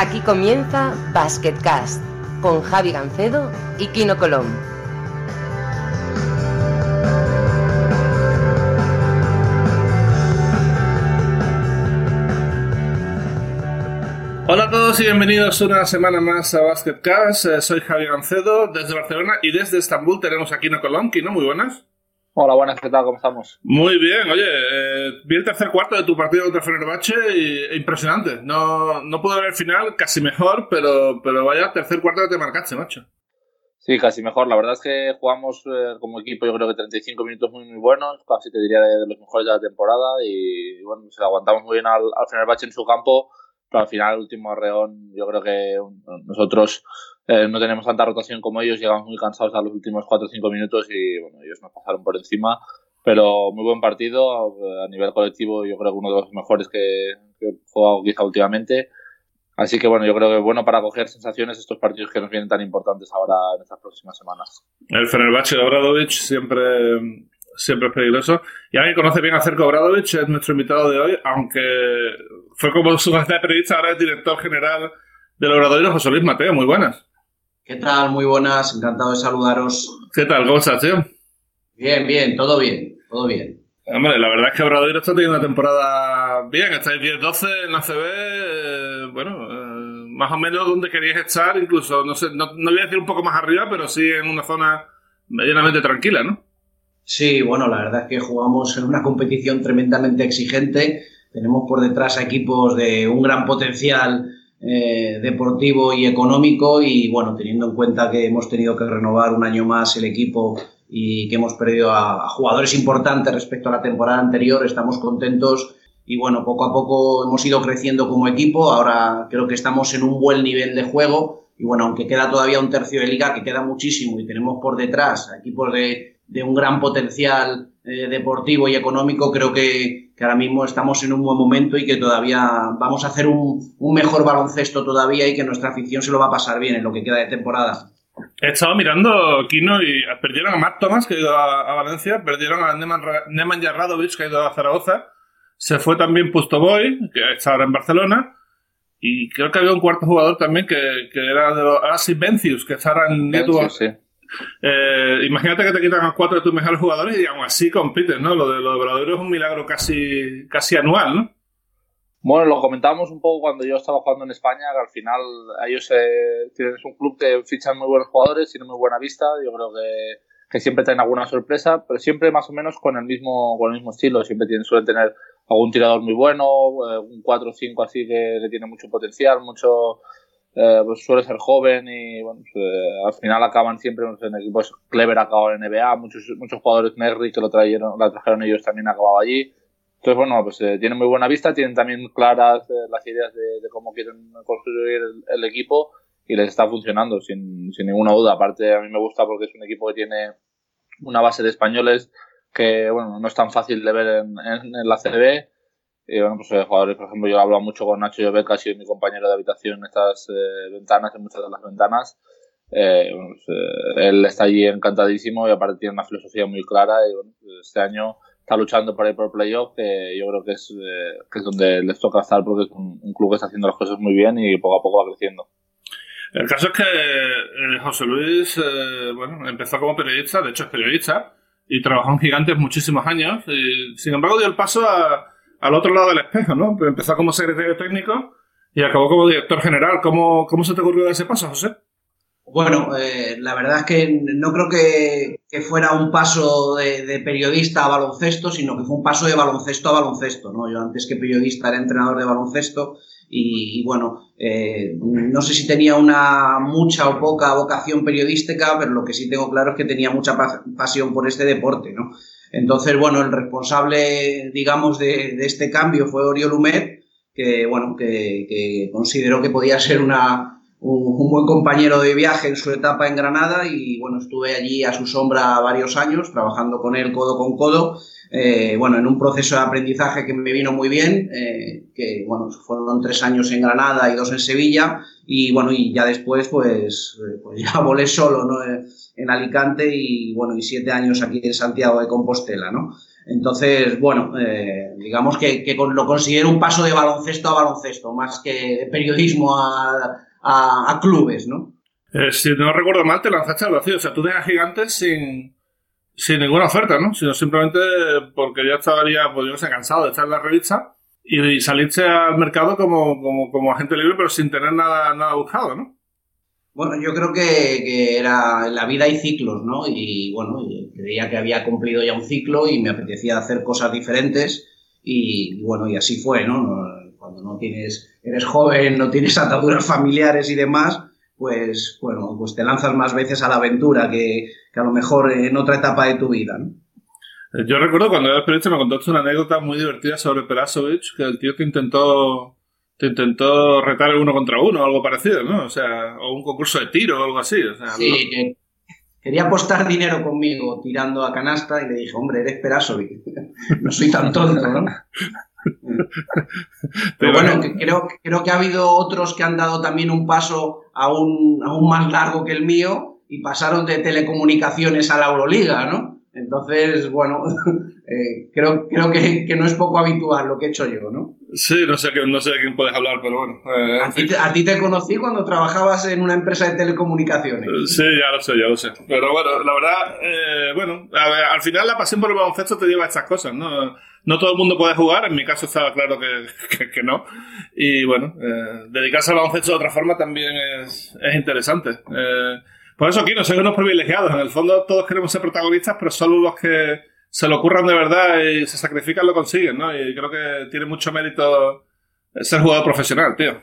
Aquí comienza Basketcast con Javi Gancedo y Kino Colón. Hola a todos y bienvenidos una semana más a Basketcast. Eh, soy Javi Gancedo desde Barcelona y desde Estambul tenemos a Kino Colón. Kino, muy buenas. Hola, buenas, ¿qué tal? ¿Cómo estamos? Muy bien, oye, eh, vi el tercer cuarto de tu partido contra Fenerbahce y e impresionante. No, no pude ver el final, casi mejor, pero, pero vaya, tercer cuarto que te marcaste, macho. Sí, casi mejor. La verdad es que jugamos eh, como equipo, yo creo que 35 minutos muy, muy buenos, casi te diría de, los mejores de la temporada y, bueno, se aguantamos muy bien al, al Fenerbahce en su campo, pero al final, el último arreón, yo creo que nosotros eh, no tenemos tanta rotación como ellos, llegamos muy cansados a los últimos 4 o 5 minutos y bueno, ellos nos pasaron por encima. Pero muy buen partido, eh, a nivel colectivo yo creo que uno de los mejores que, que jugado quizá últimamente. Así que bueno, yo creo que bueno para coger sensaciones estos partidos que nos vienen tan importantes ahora en estas próximas semanas. El Fenerbahce de Obradovic siempre, siempre es peligroso. Y alguien conoce bien a Cerco Obradovic es nuestro invitado de hoy, aunque fue como su de periodista, ahora es director general del Obradoiro, José Luis Mateo. Muy buenas. ¿Qué tal? Muy buenas, encantado de saludaros. ¿Qué tal? ¿Cómo estás, tío? Bien, bien, todo bien, todo bien. Hombre, la verdad es que Obradoiro está teniendo una temporada bien, estáis 10-12 en la CB, eh, bueno, eh, más o menos donde queríais estar, incluso, no sé, no, no voy a decir un poco más arriba, pero sí en una zona medianamente tranquila, ¿no? Sí, bueno, la verdad es que jugamos en una competición tremendamente exigente, tenemos por detrás a equipos de un gran potencial eh, deportivo y económico y bueno, teniendo en cuenta que hemos tenido que renovar un año más el equipo y que hemos perdido a, jugadores importantes respecto a la temporada anterior, estamos contentos y bueno, poco a poco hemos ido creciendo como equipo, ahora creo que estamos en un buen nivel de juego y bueno, aunque queda todavía un tercio de liga, que queda muchísimo y tenemos por detrás equipos de, de un gran potencial eh, deportivo y económico, creo que, que, ahora mismo estamos en un buen momento y que todavía vamos a hacer un, un, mejor baloncesto todavía y que nuestra afición se lo va a pasar bien en lo que queda de temporada. He estado mirando, Kino, y perdieron a Matt Thomas, que ha ido a, a Valencia, perdieron a Neman, Neman Jarradovic, que ha ido a Zaragoza, se fue también Pustoboy, que está ahora en Barcelona, y creo que había un cuarto jugador también que, que era de los Asi Vencius, que está ahora en Network. Sí, sí. Eh, imagínate que te quitan a cuatro de tus mejores jugadores y aún así compites, ¿no? Lo de los Obradoiro es un milagro casi, casi anual, ¿no? Bueno, lo comentábamos un poco cuando yo estaba jugando en España, que al final ellos eh, un club que fichan muy buenos jugadores, tienen muy buena vista, yo creo que, que, siempre traen alguna sorpresa, pero siempre más o menos con el mismo, con el mismo estilo, siempre tienen, suelen tener algún tirador muy bueno, eh, un 4 o 5 así que tiene mucho potencial, mucho eh, pues suele ser joven y bueno, pues, eh, al final acaban siempre en equipos Clever acabado en NBA, muchos muchos jugadores Merry que lo trajeron, la trajeron ellos también acabado allí. Entonces, bueno, pues eh, tienen muy buena vista, tienen también claras eh, las ideas de, cómo quieren construir el, el, equipo y les está funcionando sin, sin ninguna duda. Aparte, a mí me gusta porque es un equipo que tiene una base de españoles que, bueno, no es tan fácil de ver en, en, en la CB y bueno, pues eh, jugadores, por ejemplo, yo he hablado mucho con Nacho Llobet, que ha sido mi compañero de habitación en estas eh, ventanas, en muchas de las ventanas. Eh, pues, eh, él está allí encantadísimo y aparte tiene una filosofía muy clara y bueno, pues, este año está luchando por ir por playoff, que yo creo que es, eh, que es donde les toca estar porque es un, un, club que está haciendo las cosas muy bien y poco a poco va creciendo. El caso es que eh, José Luis, bueno, empezó como periodista, de hecho es periodista, y trabajó en Gigantes muchísimos años, y sin embargo dio el paso a, al otro lado del espejo, ¿no? Empezó como secretario técnico y acabó como director general. ¿Cómo, cómo se te ocurrió ese paso, José? Bueno, eh, la verdad es que no creo que, que fuera un paso de, de, periodista a baloncesto, sino que fue un paso de baloncesto a baloncesto, ¿no? Yo antes que periodista era entrenador de baloncesto y, y bueno, eh, no sé si tenía una mucha o poca vocación periodística, pero lo que sí tengo claro es que tenía mucha pasión por este deporte, ¿no? Entonces, bueno, el responsable, digamos, de, este cambio fue Oriol Humet, que, bueno, que, consideró que podía ser una, un, buen compañero de viaje en su etapa en Granada y, bueno, estuve allí a su sombra varios años, trabajando con él codo con codo, eh, bueno, en un proceso de aprendizaje que me vino muy bien, eh, que, bueno, fueron tres años en Granada y dos en Sevilla y, bueno, y ya después, pues, pues ya volé solo, ¿no? En Alicante y bueno, y siete años aquí en Santiago de Compostela, ¿no? Entonces, bueno, eh, digamos que, lo considero un paso de baloncesto a baloncesto, más que periodismo a, clubes, ¿no? Eh, si no recuerdo mal, te lanzaste al vacío. O sea, tú dejas gigantes sin, sin ninguna oferta, ¿no? Sino simplemente porque ya estaría, pues yo sé, cansado de estar en la revista y, salirse al mercado como, como, como, agente libre, pero sin tener nada, nada buscado, ¿no? Bueno, yo creo que, era en la vida hay ciclos, ¿no? Y bueno, creía que había cumplido ya un ciclo y me apetecía hacer cosas diferentes y, bueno, y así fue, ¿no? Cuando no tienes, eres joven, no tienes ataduras familiares y demás, pues bueno, pues te lanzas más veces a la aventura que, que a lo mejor en otra etapa de tu vida, ¿no? Yo recuerdo cuando era periodista me contaste una anécdota muy divertida sobre Perasovic, que el tío te intentó te intentó retar uno contra uno o algo parecido, ¿no? O sea, o un concurso de tiro o algo así. sí, quería apostar dinero conmigo tirando a canasta y le dije, hombre, eres Perasovic, no soy tan tonto, ¿no? Pero bueno, creo, creo que ha habido otros que han dado también un paso aún, aún más largo que el mío y pasaron de telecomunicaciones a la Euroliga, ¿no? Entonces, bueno, eh, creo, creo que, no es poco habitual lo que he hecho yo, ¿no? Sí, no sé, no sé de quién puedes hablar, pero bueno. Eh, ¿A, ti, te conocí cuando trabajabas en una empresa de telecomunicaciones. Sí, ya lo sé, ya lo sé. Pero bueno, la verdad, eh, bueno, al final la pasión por el baloncesto te lleva a estas cosas, ¿no? No todo el mundo puede jugar, en mi caso estaba claro que, que, no. Y bueno, dedicarse al baloncesto de otra forma también es, es interesante. Por eso aquí no soy unos privilegiados. En el fondo todos queremos ser protagonistas, pero solo los que se lo ocurran de verdad y se sacrifican lo consiguen, ¿no? Y creo que tiene mucho mérito ser jugador profesional, tío.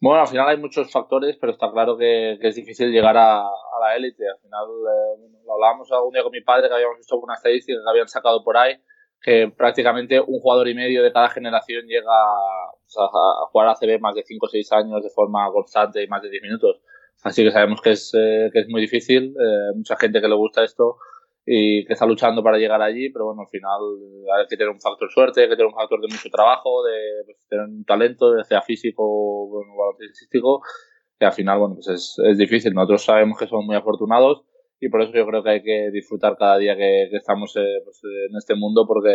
Bueno, al final hay muchos factores, pero está claro que, es difícil llegar a, la élite. Al final, eh, lo hablábamos algún día con mi padre, que habíamos visto una estadística que habían sacado por ahí, que prácticamente un jugador y medio de cada generación llega a, a jugar a CB más de 5 o 6 años de forma constante y más de 10 minutos. Así que sabemos que es, eh, que es muy difícil, eh, mucha gente que le gusta esto y que está luchando para llegar allí, pero bueno, al final hay que tener un factor suerte, hay que tener un factor de mucho trabajo, de pues, tener un talento, sea físico o baloncestístico, que al final, bueno, pues es, es difícil. Nosotros sabemos que somos muy afortunados y por eso yo creo que hay que disfrutar cada día que, estamos eh, pues, en este mundo porque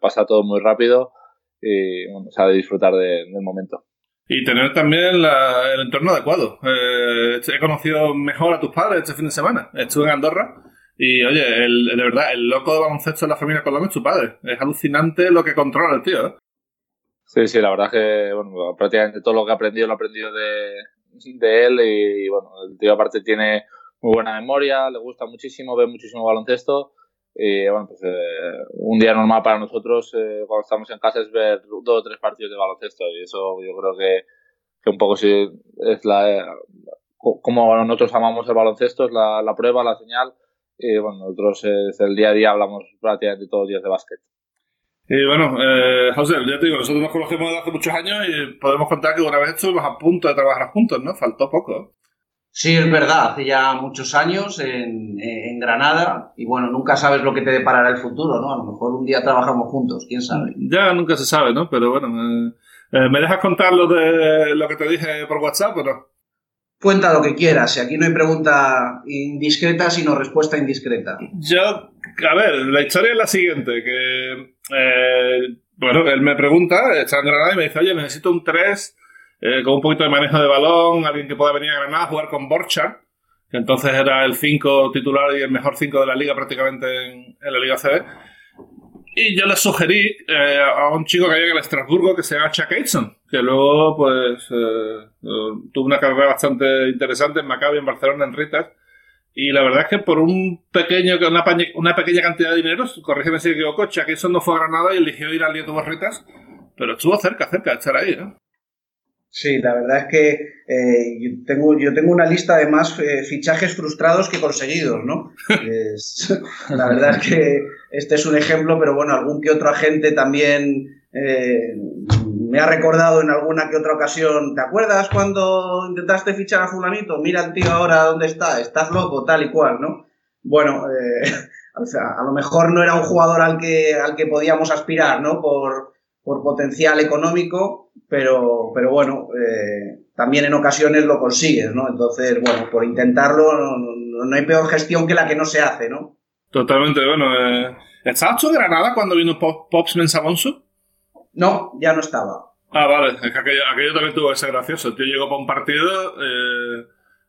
pasa todo muy rápido y bueno, se ha de disfrutar del momento y tener también el entorno adecuado. Eh, he conocido mejor a tus padres este fin de semana. Estuve en Andorra y, oye, de verdad, el loco de baloncesto de la familia Colombo es tu padre. Es alucinante lo que controla el tío. ¿eh? Sí, sí, la verdad es que bueno, prácticamente todo lo que he aprendido lo he aprendido de, de él y, bueno, el tío aparte tiene muy buena memoria, le gusta muchísimo, ve muchísimo baloncesto y bueno, pues eh, un día normal para nosotros eh, cuando estamos en casa es ver dos o tres partidos de baloncesto y eso yo creo que, que un poco sí es la eh, como nosotros amamos el baloncesto, es la prueba, la señal y bueno, nosotros es el día a día hablamos prácticamente todos los días de básquet. Y bueno, eh, José, ya te digo, nosotros nos conocemos desde hace muchos años y podemos contar que una vez estuvimos a punto de trabajar juntos, ¿no? Faltó poco. Sí, es verdad, hace ya muchos años en, Granada y bueno, nunca sabes lo que te deparará el futuro, ¿no? A lo mejor un día trabajamos juntos, quién sabe. Ya nunca se sabe, ¿no? Pero bueno, eh, eh, ¿me dejas contar lo de lo que te dije por WhatsApp o no? Cuenta lo que quieras, aquí no hay pregunta indiscreta, sino respuesta indiscreta. Yo, a ver, la historia es la siguiente, que, eh, bueno, él me pregunta, está en Granada y me dice, oye, necesito un 3 eh, con un poquito de manejo de balón, alguien que pueda venir a Granada a jugar con Borchardt, que entonces era el 5 titular y el mejor 5 de la liga prácticamente en, la Liga CB. Y yo le sugerí eh, a un chico que había en el Estrasburgo que se llama Chuck Aitson, que luego pues eh, tuvo una carrera bastante interesante en Maccabi, en Barcelona, en Ritas. Y la verdad es que por un pequeño, una, una pequeña cantidad de dinero, corrígeme si me equivoco, Chuck Aitson no fue a Granada y eligió ir al Lieto Ritas, pero estuvo cerca, cerca de estar ahí. ¿no? Sí, la verdad es que eh, yo, tengo, yo tengo una lista de más eh, fichajes frustrados que conseguidos, ¿no? la verdad es que este es un ejemplo, pero bueno, algún que otro agente también eh, me ha recordado en alguna que otra ocasión, ¿te acuerdas cuando intentaste fichar a fulanito? Mira el tío ahora dónde está, estás loco, tal y cual, ¿no? Bueno, o sea, a lo mejor no era un jugador al que, al que podíamos aspirar, ¿no? Por, por potencial económico, pero, pero bueno, eh, también en ocasiones lo consigues, ¿no? Entonces, bueno, por intentarlo no, hay peor gestión que la que no se hace, ¿no? Totalmente, bueno. Eh, ¿Estabas tú en Granada cuando vino Pops Mensabonsu? No, ya no estaba. Ah, vale, es que aquello, también tuvo que ser gracioso. El tío llegó para un partido, eh,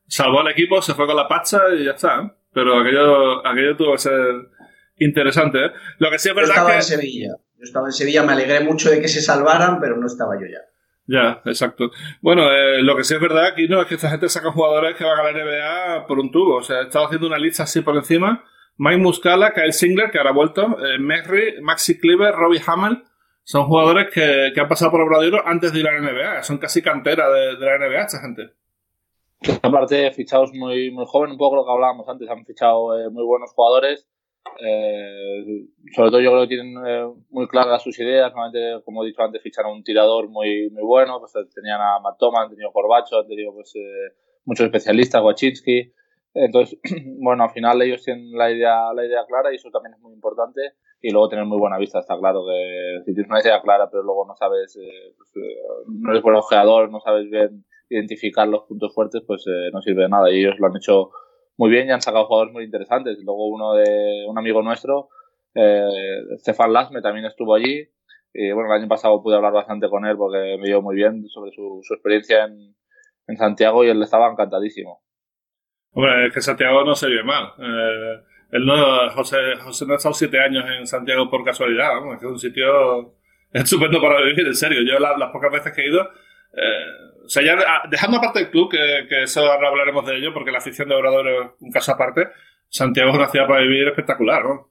salvó al equipo, se fue con la pacha y ya está. ¿eh? Pero aquello, aquello tuvo que ser interesante. ¿eh? Lo que sí es verdad yo estaba que... en Sevilla. Yo estaba en Sevilla, me alegré mucho de que se salvaran, pero no estaba yo ya. Ya, exacto. Bueno, eh, lo que sí es verdad aquí no es que esta gente saca jugadores que van a la NBA por un tubo. O sea, he estado haciendo una lista así por encima. Mike Muscala, Kyle Singler, que ahora ha vuelto, eh, Maxi Cleaver, Robbie Hamel, son jugadores que, han pasado por Obradero antes de ir a la NBA. Son casi cantera de, la NBA esta gente. Aparte, fichados muy, muy jóvenes, un poco lo que hablábamos antes, han fichado eh, muy buenos jugadores. Eh, sobre todo yo creo que tienen eh, muy claras sus ideas. Normalmente, como he dicho antes, ficharon un tirador muy, muy bueno. Pues, tenían a Matt han tenido Corbacho, han tenido pues, muchos especialistas, Wachinski. Entonces, bueno, al final ellos tienen la idea, la idea clara y eso también es muy importante. Y luego tener muy buena vista, está claro que si tienes una idea clara pero luego no sabes, eh, pues, eh, no eres buen ojeador, no sabes bien identificar los puntos fuertes, pues eh, no sirve de nada. Y ellos lo han hecho muy bien y han sacado jugadores muy interesantes. Luego uno de un amigo nuestro, Stefan Lasme, también estuvo allí. Y bueno, el año pasado pude hablar bastante con él porque me dio muy bien sobre su, experiencia en, Santiago y él estaba encantadísimo. Hombre, es que Santiago no se vive mal. Eh, él no, José, José no ha estado siete años en Santiago por casualidad, es un sitio estupendo para vivir, en serio. Yo las pocas veces que he ido, eh, o sea, ya ah, dejando aparte el club, que, que, eso ahora hablaremos de ello, porque la afición de Obrador es un caso aparte, Santiago es una ciudad para vivir espectacular, ¿no?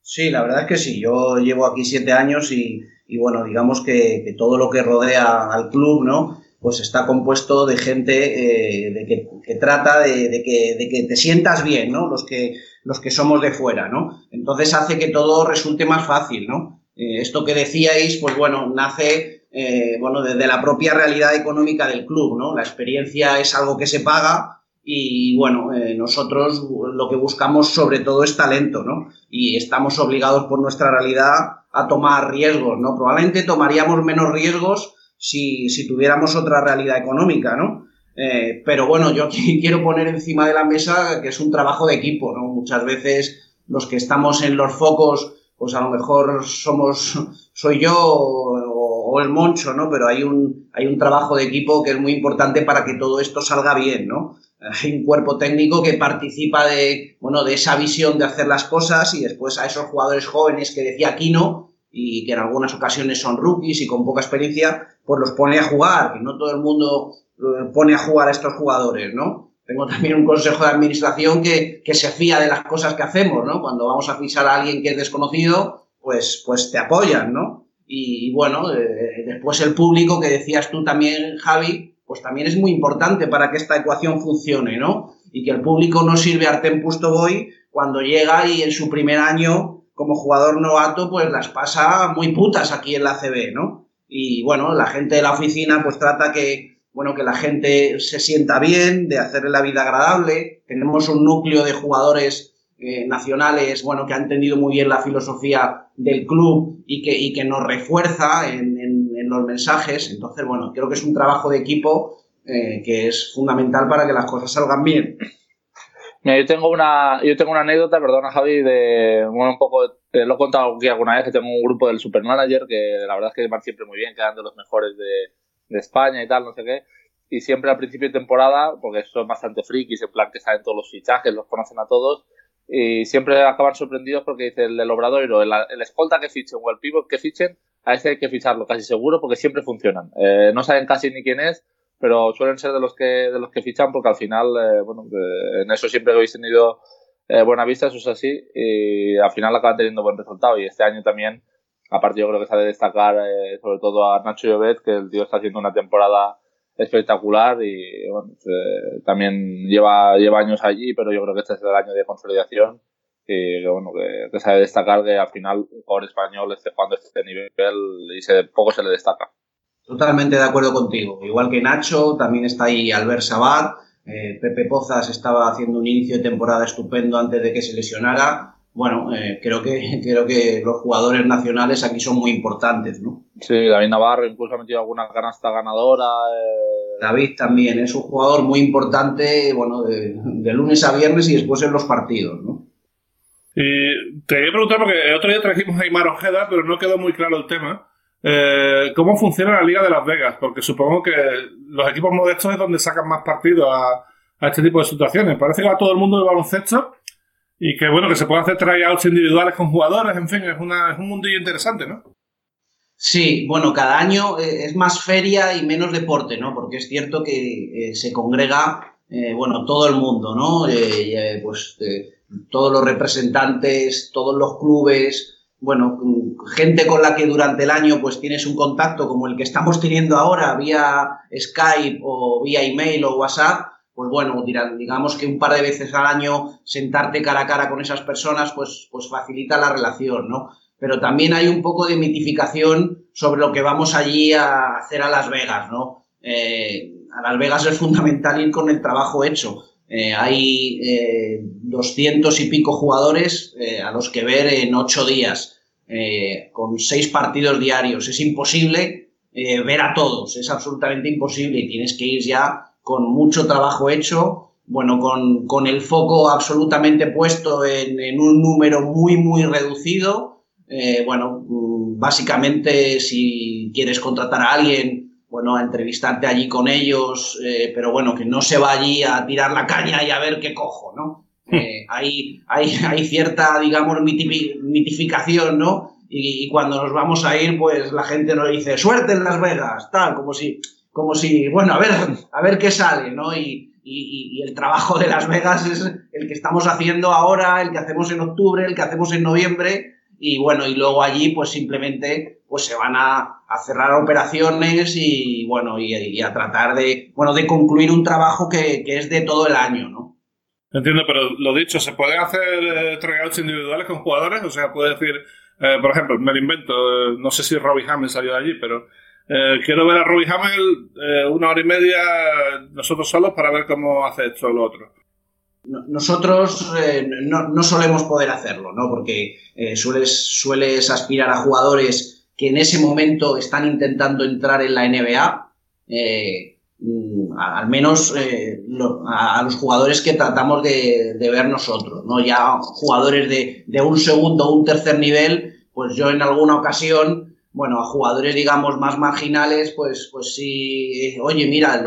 Sí, la verdad es que sí. Yo llevo aquí siete años y, y bueno, digamos que, que, todo lo que rodea al club, ¿no? pues está compuesto de gente eh, de que, trata de, que, te sientas bien, ¿no? Los que, los que somos de fuera, ¿no? Entonces hace que todo resulte más fácil, ¿no? Eh, esto que decíais, pues bueno, nace, eh, bueno, desde la propia realidad económica del club, ¿no? La experiencia es algo que se paga y, bueno, nosotros lo que buscamos sobre todo es talento, ¿no? Y estamos obligados por nuestra realidad a tomar riesgos, ¿no? Probablemente tomaríamos menos riesgos si, si tuviéramos otra realidad económica, ¿no? Eh, pero bueno, yo quiero poner encima de la mesa que es un trabajo de equipo, ¿no? Muchas veces los que estamos en los focos, pues a lo mejor somos, soy yo el Moncho, ¿no? Pero hay un, hay un trabajo de equipo que es muy importante para que todo esto salga bien, ¿no? Hay un cuerpo técnico que participa de, bueno, de esa visión de hacer las cosas y después a esos jugadores jóvenes que decía Kino, y que en algunas ocasiones son rookies y con poca experiencia, pues los pone a jugar, no todo el mundo eh, pone a jugar a estos jugadores, ¿no? Tengo también un consejo de administración que, que se fía de las cosas que hacemos, ¿no? Cuando vamos a fichar a alguien que es desconocido, pues, pues te apoyan, ¿no? Y, bueno, eh, después el público que decías tú también, Javi, pues también es muy importante para que esta ecuación funcione, ¿no? Y que el público no sirve a Artem Pustovoy cuando llega y en su primer año como jugador novato, pues las pasa muy putas aquí en la CB, ¿no? Y bueno, la gente de la oficina pues trata que, bueno, que la gente se sienta bien, de hacerle la vida agradable. Tenemos un núcleo de jugadores eh, nacionales, bueno, que han entendido muy bien la filosofía del club y que, y que nos refuerza en, los mensajes. Entonces, bueno, creo que es un trabajo de equipo eh, que es fundamental para que las cosas salgan bien yo tengo una, yo tengo una anécdota, perdona Javi, de bueno, un poco, lo he contado aquí alguna vez, que tengo un grupo del Supermanager que la verdad es que van siempre muy bien, quedan de los mejores de, de España y tal, no sé qué. Y siempre al principio de temporada, porque son bastante frikis, en plan que saben todos los fichajes, los conocen a todos, y siempre acaban sorprendidos porque dice el del Obradoiro, el, el escolta que fichen o el pivot que fichen, a ese hay que ficharlo casi seguro porque siempre funcionan. Eh, no saben casi ni quién es, pero suelen ser de los que de los que fichan porque al final eh, bueno en eso siempre habéis tenido eh, buena vista eso es así y al final acaban teniendo buen resultado y este año también aparte yo creo que se ha de destacar eh, sobre todo a Nacho Llobet que el tío está haciendo una temporada espectacular y bueno también lleva lleva años allí pero yo creo que este es el año de consolidación y que bueno que, que de destacar que al final un jugador español esté jugando este nivel y se, poco se le destaca Totalmente de acuerdo contigo. Igual que Nacho, también está ahí Albert Sabat. Eh, Pepe Pozas estaba haciendo un inicio de temporada estupendo antes de que se lesionara. Bueno, eh, creo, que, creo que los jugadores nacionales aquí son muy importantes, ¿no? Sí, David Navarro incluso ha metido alguna canasta ganadora. Eh. David también es un jugador muy importante, bueno, de, lunes a viernes y después en los partidos, ¿no? Y te quería preguntar, porque el otro día trajimos a Aymar Ojeda, pero no quedó muy claro el tema. Eh, ¿Cómo funciona la Liga de Las Vegas? Porque supongo que los equipos modestos es donde sacan más partido a, este tipo de situaciones. Parece que va todo el mundo de baloncesto y que bueno, que se puede hacer tryouts individuales con jugadores, en fin, es, una, es un mundillo interesante, ¿no? Sí, bueno, cada año eh, es más feria y menos deporte, ¿no? Porque es cierto que eh, se congrega, bueno, todo el mundo, ¿no? pues todos los representantes, todos los clubes, bueno, gente con la que durante el año pues tienes un contacto como el que estamos teniendo ahora vía Skype o vía email o WhatsApp, pues bueno, digamos que un par de veces al año sentarte cara a cara con esas personas pues, pues facilita la relación, ¿no? Pero también hay un poco de mitificación sobre lo que vamos allí a hacer a Las Vegas, ¿no? Eh, a Las Vegas es fundamental ir con el trabajo hecho. Eh, hay eh, doscientos y pico jugadores eh, a los que ver en ocho días, con seis partidos diarios. Es imposible ver a todos, es absolutamente imposible y tienes que ir ya con mucho trabajo hecho, bueno, con, con el foco absolutamente puesto en, en, un número muy, muy reducido. bueno, mm, básicamente si quieres contratar a alguien bueno, a entrevistarte allí con ellos, eh, pero bueno, que no se va allí a tirar la caña y a ver qué cojo, ¿no? Eh, hay, hay, hay, cierta, digamos, mitificación, ¿no? Y, cuando nos vamos a ir, pues la gente nos dice, suerte en Las Vegas, tal, como si, como si, bueno, a ver, a ver qué sale, ¿no? Y, y, y, el trabajo de Las Vegas es el que estamos haciendo ahora, el que hacemos en octubre, el que hacemos en noviembre, y bueno, y luego allí pues simplemente pues se van a, cerrar operaciones y bueno, y, a tratar de, bueno, de concluir un trabajo que, es de todo el año, ¿no? Entiendo, pero lo dicho, ¿se pueden hacer eh, tryouts individuales con jugadores? O sea, puede decir, eh, por ejemplo, me lo invento, eh, no sé si Robbie Hamel salió de allí, pero quiero ver a Robbie Hamel una hora y media nosotros solos para ver cómo hace esto o lo otro nosotros eh, no, solemos poder hacerlo, ¿no? Porque eh, sueles, sueles aspirar a jugadores que en ese momento están intentando entrar en la NBA, eh, mm, al menos a, los jugadores que tratamos de, ver nosotros, ¿no? Ya jugadores de, de un segundo o un tercer nivel, pues yo en alguna ocasión, bueno, a jugadores, digamos, más marginales, pues, pues sí, oye, mira,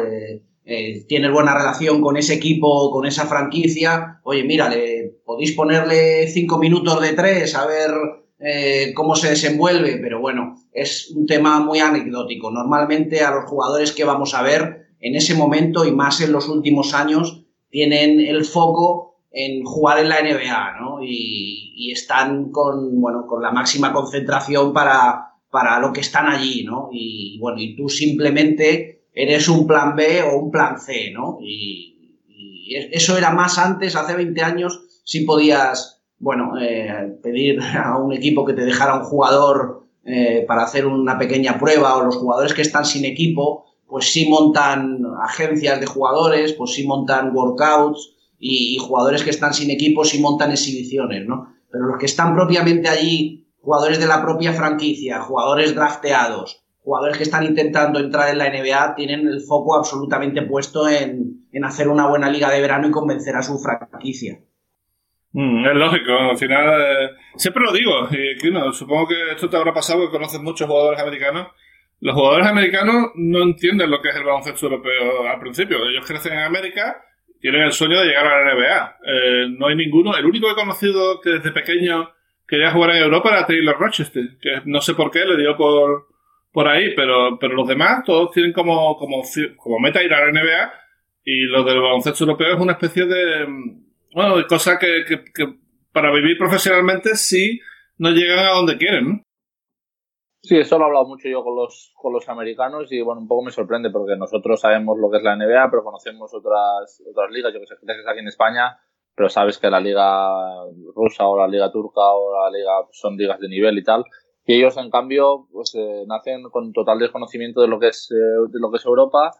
eh, tienes buena relación con ese equipo, con esa franquicia, oye, mira, le, podéis ponerle cinco minutos de tres a ver eh, cómo se desenvuelve, pero bueno, es un tema muy anecdótico. Normalmente a los jugadores que vamos a ver en ese momento y más en los últimos años tienen el foco en jugar en la NBA, ¿no? Y, y están con, bueno, con la máxima concentración para, para lo que están allí, ¿no? Y bueno, y tú simplemente eres un plan B o un plan C, ¿no? Y, eso era más antes, hace 20 años, si podías, bueno, eh, pedir a un equipo que te dejara un jugador eh, para hacer una pequeña prueba o los jugadores que están sin equipo, pues sí montan agencias de jugadores, pues sí montan workouts y, y jugadores que están sin equipo sí montan exhibiciones, ¿no? Pero los que están propiamente allí, jugadores de la propia franquicia, jugadores drafteados, jugadores que están intentando entrar en la NBA tienen el foco absolutamente puesto en, hacer una buena liga de verano y convencer a su franquicia. Mm, es lógico, al final eh, siempre lo digo, y supongo que esto te habrá pasado que conoces muchos jugadores americanos. Los jugadores americanos no entienden lo que es el baloncesto europeo al principio. Ellos crecen en América, tienen el sueño de llegar a la NBA. Eh, no hay ninguno. El único que he conocido que desde pequeño quería jugar en Europa era Taylor Rochester, que no sé por qué le dio por, por ahí, pero, pero los demás todos tienen como, como, como meta ir a la NBA y lo del baloncesto europeo es una especie de, bueno, de cosa que, que, para vivir profesionalmente sí no llegan a donde quieren. Sí, eso lo he hablado mucho yo con los, con los americanos y bueno, un poco me sorprende porque nosotros sabemos lo que es la NBA, pero conocemos otras, otras ligas, yo que sé, que aquí en España, pero sabes que la liga rusa o la liga turca o la liga son ligas de nivel y tal, y ellos, en cambio, pues eh, nacen con total desconocimiento de lo que es, eh, de lo que es Europa.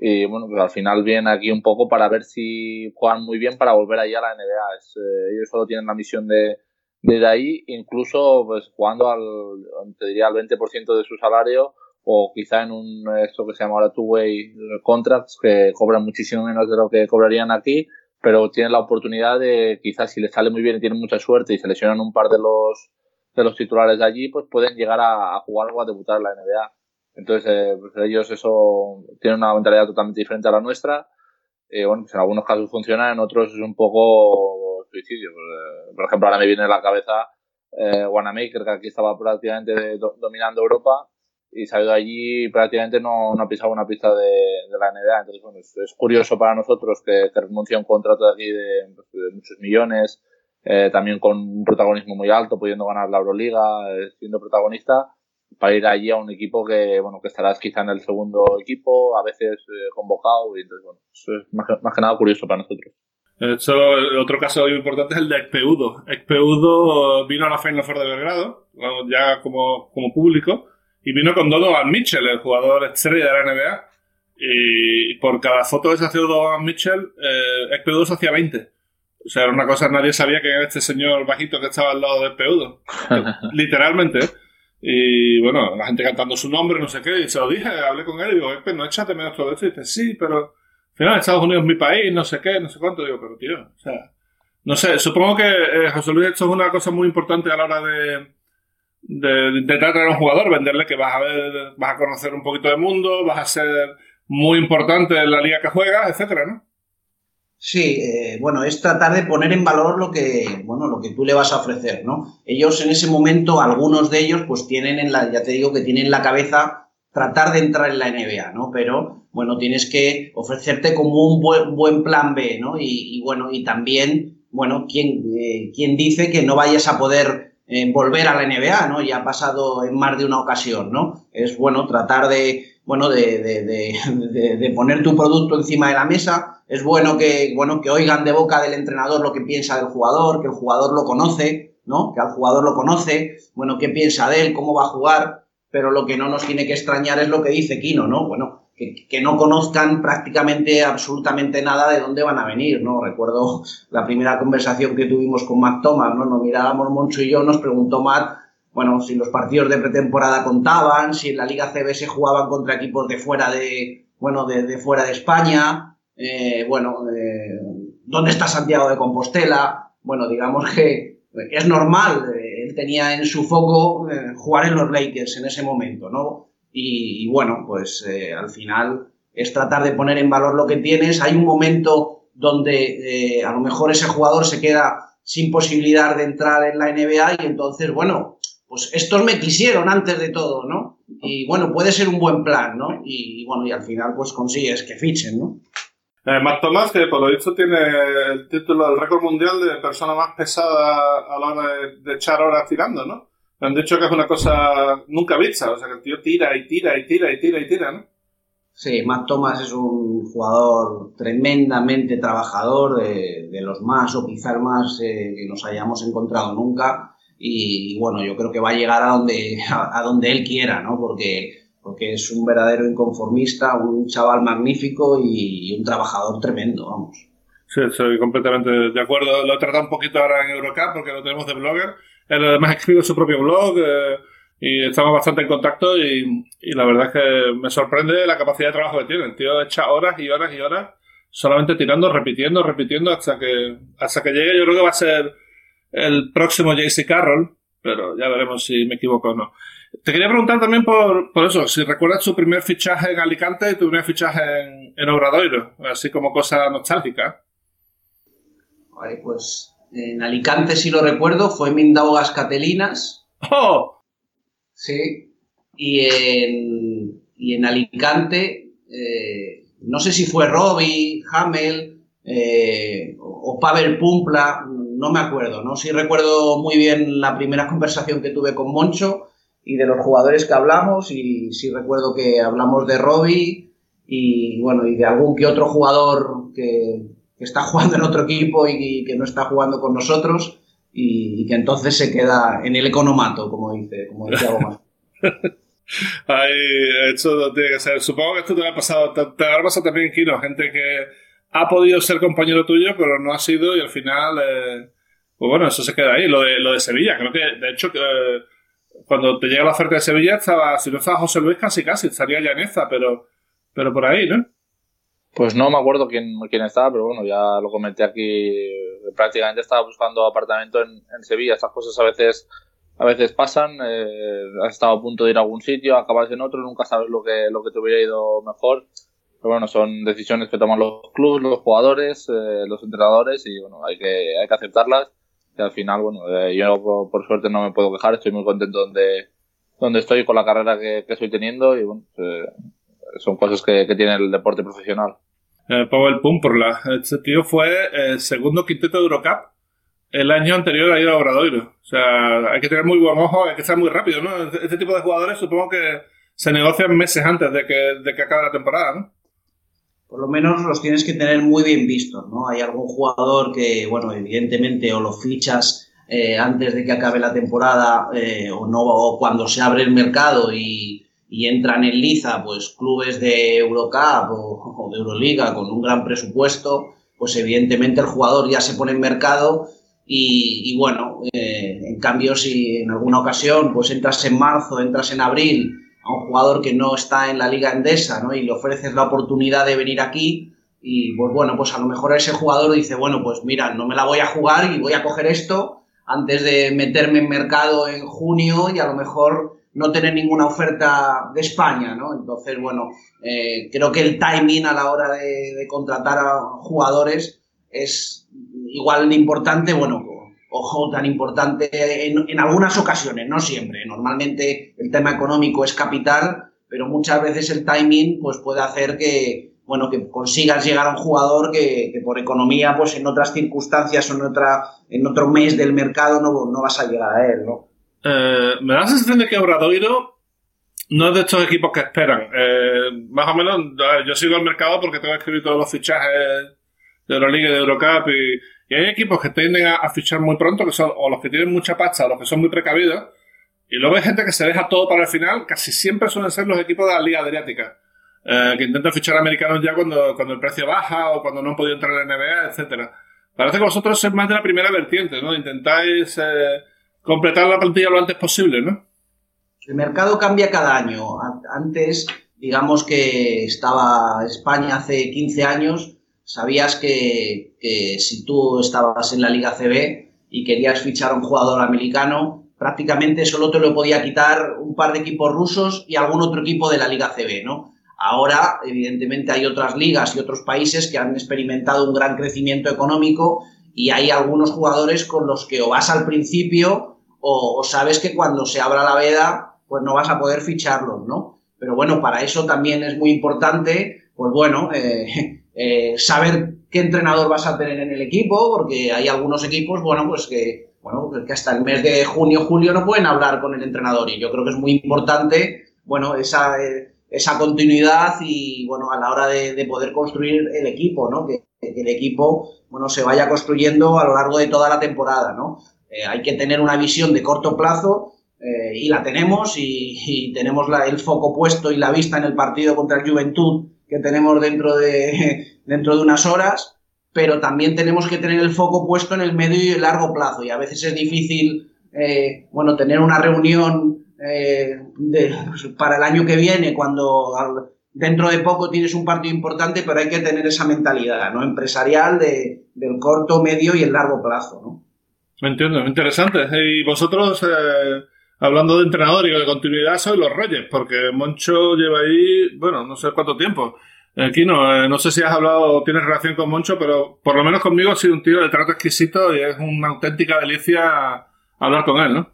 Y bueno, pues al final vienen aquí un poco para ver si juegan muy bien para volver ahí a la NBA. Eh, ellos solo tienen la misión de, de ahí, incluso pues jugando al, te diría, al 20% de su salario o quizá en un esto que se llama ahora two-way contracts que cobran muchísimo menos de lo que cobrarían aquí pero tienen la oportunidad de, quizás si les sale muy bien y tienen mucha suerte y se lesionan un par de los, de los titulares de allí, pues pueden llegar a, jugar o a debutar en la NBA. Entonces, eh, pues ellos eso tienen una mentalidad totalmente diferente a la nuestra. Eh, bueno, pues en algunos casos funciona, en otros es un poco suicidio. Pues, por ejemplo, ahora me viene a la cabeza eh, Wanamaker, que aquí estaba prácticamente dominando Europa y ha ido allí prácticamente no, no ha pisado una pista de, de la NBA. Entonces, bueno, es, curioso para nosotros que, que renuncia a un contrato de aquí de, pues, de muchos millones, eh, también con un protagonismo muy alto, pudiendo ganar la Euroliga, eh, siendo protagonista, para ir allí a un equipo que, bueno, que estarás quizá en el segundo equipo, a veces eh, convocado, y entonces, bueno, eso es más, más que nada curioso para nosotros. Eso, otro caso importante es el de Expeudo. Expeudo vino a la Final Four de Belgrado, ya como, como público, y vino con Donovan Mitchell, el jugador estrella de la NBA. Y por cada foto que se hacía Donovan Mitchell, eh, Expeudo se hacía 20. O sea, era una cosa, nadie sabía que era este señor bajito que estaba al lado de Expeudo. Literalmente. Y bueno, la gente cantando su nombre, no sé qué, y se lo dije, hablé con él y digo, no échate menos todo esto. Y dice, sí, pero al final Estados Unidos es mi país, no sé qué, no sé cuánto. Digo, pero tío, o sea, no sé, supongo que eh, José Luis, esto es una cosa muy importante a la hora de, de, intentar traer a un jugador, venderle que vas a ver, vas a conocer un poquito de mundo, vas a ser muy importante en la liga que juegas, etcétera, ¿no? Sí, eh, bueno, es tratar de poner en valor lo que, bueno, lo que tú le vas a ofrecer, ¿no? Ellos en ese momento, algunos de ellos, pues tienen en la, ya te digo que tienen en la cabeza tratar de entrar en la NBA, ¿no? Pero, bueno, tienes que ofrecerte como un buen, plan B, ¿no? Y, bueno, y también, bueno, ¿quién, eh, dice que no vayas a poder eh, volver a la NBA, ¿no? Ya ha pasado en más de una ocasión, ¿no? Es, bueno, tratar de, bueno, de, de, de, poner tu producto encima de la mesa. Es bueno que, bueno que oigan de boca del entrenador lo que piensa del jugador, que el jugador lo conoce, ¿no? Que al jugador lo conoce, bueno, qué piensa de él, cómo va a jugar pero lo que no nos tiene que extrañar es lo que dice Kino, ¿no? Bueno, que, no conozcan prácticamente absolutamente nada de dónde van a venir, ¿no? Recuerdo la primera conversación que tuvimos con Matt Thomas, ¿no? Nos mirábamos Moncho y yo, nos preguntó Matt, bueno, si los partidos de pretemporada contaban, si en la Liga CB se jugaban contra equipos de fuera de, bueno, de, fuera de España, eh, bueno, eh, ¿dónde está Santiago de Compostela? Bueno, digamos que es normal, eh, él tenía en su foco jugar en los Lakers en ese momento, ¿no? Y, bueno, pues eh, al final es tratar de poner en valor lo que tienes. Hay un momento donde eh, a lo mejor ese jugador se queda sin posibilidad de entrar en la NBA y entonces, bueno, pues estos me quisieron antes de todo, ¿no? Y bueno, puede ser un buen plan, ¿no? Y, bueno, y al final pues consigues que fichen, ¿no? Eh, Thomas, que por lo visto tiene el título del récord mundial de persona más pesada a la hora de, echar horas tirando, ¿no? Me han dicho que es una cosa nunca vista, o sea que el tío tira y tira y tira y tira y tira, ¿no? Sí, Matt Thomas es un jugador tremendamente trabajador, de, los más o quizá el más eh, que nos hayamos encontrado nunca. Y, bueno, yo creo que va a llegar a donde, a donde él quiera, ¿no? Porque porque es un verdadero inconformista, un chaval magnífico y, un trabajador tremendo, vamos. Sí, estoy completamente de acuerdo. Lo he tratado un poquito ahora en Eurocup porque lo tenemos de blogger. Él además escribe su propio blog eh, y estamos bastante en contacto y, la verdad es que me sorprende la capacidad de trabajo que tiene. El tío echa horas y horas y horas solamente tirando, repitiendo, repitiendo hasta que, hasta que llegue. Yo creo que va a ser el próximo JC Carroll, pero ya veremos si me equivoco o no. Te quería preguntar también por, por eso, si recuerdas tu primer fichaje en Alicante y tu primer fichaje en, en Obradoiro, así como cosa nostálgica. Vale, pues en Alicante sí lo recuerdo, fue Mindaugas Catelinas. ¡Oh! Sí. Y en, y en Alicante, eh, no sé si fue Robbie, Hamel eh, o, Pavel Pumpla, no me acuerdo, ¿no? Sí recuerdo muy bien la primera conversación que tuve con Moncho y de los jugadores que hablamos y sí recuerdo que hablamos de Robbie y bueno y de algún que otro jugador que, está jugando en otro equipo y, que no está jugando con nosotros y, que entonces se queda en el economato como dice como dice más Ay, esto tiene que ser. Supongo que esto te ha pasado, te, te ha pasado también, Kino, gente que ha podido ser compañero tuyo, pero no ha sido y al final, eh, pues bueno, eso se queda ahí. Lo de, lo de Sevilla, creo que, de hecho, eh, cuando te llega la oferta de Sevilla, estaba, si no estaba José Luis, casi casi, estaría Llaneza, pero, pero por ahí, ¿no? Pues no me acuerdo quién, quién estaba, pero bueno, ya lo comenté aquí. Prácticamente estaba buscando apartamento en, Sevilla. Estas cosas a veces, a veces pasan. Eh, has estado a punto de ir a algún sitio, acabas en otro, nunca sabes lo que, lo que te hubiera ido mejor. Pero bueno, son decisiones que toman los clubes, los jugadores, eh, los entrenadores y bueno, hay que, hay que aceptarlas. Y al final, bueno, eh, yo por, suerte no me puedo quejar, estoy muy contento donde, donde estoy con la carrera que, que estoy teniendo y bueno, pues, son cosas que, tiene el deporte profesional. Eh, Pavel Pumporla, este tío fue el segundo quinteto de Eurocup el año anterior a ir a Obradoiro. O sea, hay que tener muy buen ojo, hay que estar muy rápido, ¿no? Este, este tipo de jugadores supongo que se negocian meses antes de que, de que acabe la temporada, ¿no? Por lo menos los tienes que tener muy bien vistos, ¿no? Hay algún jugador que, bueno, evidentemente o lo fichas eh, antes de que acabe la temporada eh, o no o cuando se abre el mercado y y entran en liza pues clubes de Eurocup o, de Euroliga con un gran presupuesto, pues evidentemente el jugador ya se pone en mercado y, bueno, eh, en cambio si en alguna ocasión pues entras en marzo, entras en abril a un jugador que no está en la liga endesa ¿no? y le ofreces la oportunidad de venir aquí y pues bueno, pues a lo mejor ese jugador dice, bueno, pues mira, no me la voy a jugar y voy a coger esto antes de meterme en mercado en junio y a lo mejor no tener ninguna oferta de España, ¿no? Entonces, bueno, eh, creo que el timing a la hora de, contratar a jugadores es igual importante, bueno, ojo, tan importante en, algunas ocasiones, no siempre. Normalmente el tema económico es capital, pero muchas veces el timing pues puede hacer que, bueno, que consigas llegar a un jugador que, por economía, pues en otras circunstancias o en, otra, en otro mes del mercado no, no vas a llegar a él, ¿no? Eh, me da la sensación de que Obradoiro no es de estos equipos que esperan. Eh, más o menos, yo sigo el mercado porque tengo que escribir todos los fichajes de Euroliga y de Eurocup y, hay equipos que tienden a, fichar muy pronto, que son o los que tienen mucha pasta o los que son muy precavidos. Y luego hay gente que se deja todo para el final, casi siempre suelen ser los equipos de la Liga Adriática. Eh, que intentan fichar americanos ya cuando, cuando el precio baja o cuando no han podido entrar en la NBA, etcétera. Parece que vosotros sois más de la primera vertiente, ¿no? Intentáis completar la plantilla lo antes posible, ¿no? El mercado cambia cada año. Antes, digamos que estaba España hace 15 años, sabías que, si tú estabas en la Liga CB y querías fichar a un jugador americano, prácticamente solo te lo podía quitar un par de equipos rusos y algún otro equipo de la Liga CB, ¿no? Ahora, evidentemente, hay otras ligas y otros países que han experimentado un gran crecimiento económico y hay algunos jugadores con los que o vas al principio o, sabes que cuando se abra la veda, pues no vas a poder ficharlos, ¿no? Pero bueno, para eso también es muy importante, pues bueno, eh, eh, saber qué entrenador vas a tener en el equipo, porque hay algunos equipos, bueno, pues que, bueno, que hasta el mes de junio, julio no pueden hablar con el entrenador y yo creo que es muy importante, bueno, esa, eh, esa continuidad y, bueno, a la hora de, poder construir el equipo, ¿no? Que, que, el equipo, bueno, se vaya construyendo a lo largo de toda la temporada, ¿no? Eh, hay que tener una visión de corto plazo eh, y la tenemos y, tenemos el foco puesto y la vista en el partido contra el Juventud que tenemos dentro de, dentro de unas horas, pero también tenemos que tener el foco puesto en el medio y el largo plazo y a veces es difícil eh, bueno, tener una reunión para el año que viene cuando dentro de poco tienes un partido importante, pero hay que tener esa mentalidad ¿no? empresarial de, del corto, medio y el largo plazo. ¿no? Entiendo, interesante. Y vosotros, eh, hablando de entrenador y de continuidad, sois los reyes, porque Moncho lleva ahí, bueno, no sé cuánto tiempo. Aquí no, eh, no sé si has hablado, tienes relación con Moncho, pero por lo menos conmigo ha sido un tío de trato exquisito y es una auténtica delicia hablar con él, ¿no?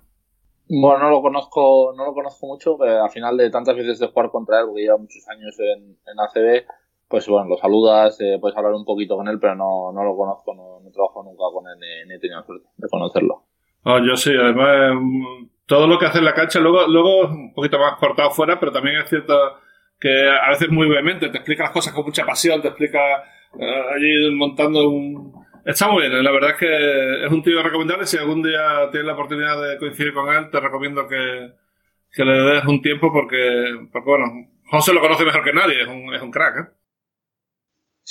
Bueno, no lo conozco, no lo conozco mucho, al final de tantas veces de jugar contra él, porque lleva muchos años en, en ACB, pues bueno, lo saludas, eh, puedes hablar un poquito con él, pero no, no lo conozco, no, no trabajo nunca con él, ni, he tenido suerte de conocerlo. Oh, yo sí, además, mm, todo lo que hace en la cancha, luego, luego un poquito más cortado fuera, pero también es cierto que a veces muy vehemente, te explica las cosas con mucha pasión, te explica eh, allí montando un... Está muy bien, la verdad es que es un tío recomendable, si algún día tienes la oportunidad de coincidir con él, te recomiendo que, que le des un tiempo porque, porque, bueno, José lo conoce mejor que nadie, es un, es un crack, ¿eh?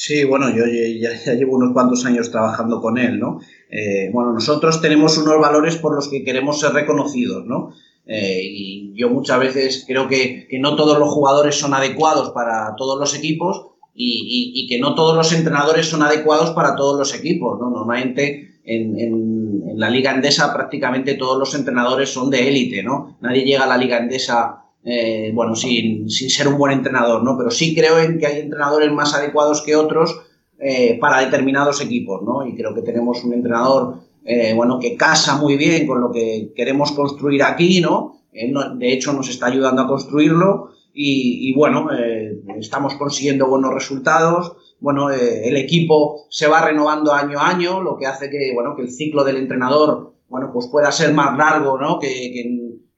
Sí, bueno, yo ya, llevo unos cuantos años trabajando con él, ¿no? Eh, bueno, nosotros tenemos unos valores por los que queremos ser reconocidos, ¿no? Eh, y yo muchas veces creo que, no todos los jugadores son adecuados para todos los equipos y, que no todos los entrenadores son adecuados para todos los equipos, ¿no? Normalmente en, en, la Liga Endesa prácticamente todos los entrenadores son de élite, ¿no? Nadie llega a la Liga Endesa, eh, bueno, sin, sin, ser un buen entrenador, ¿no? Pero sí creo en que hay entrenadores más adecuados que otros eh, para determinados equipos, ¿no? Y creo que tenemos un entrenador, eh, bueno, que casa muy bien con lo que queremos construir aquí, ¿no? de hecho, nos está ayudando a construirlo y, bueno, eh, estamos consiguiendo buenos resultados. Bueno, eh, el equipo se va renovando año a año, lo que hace que, bueno, que el ciclo del entrenador, bueno, pues pueda ser más largo, ¿no? Que, que,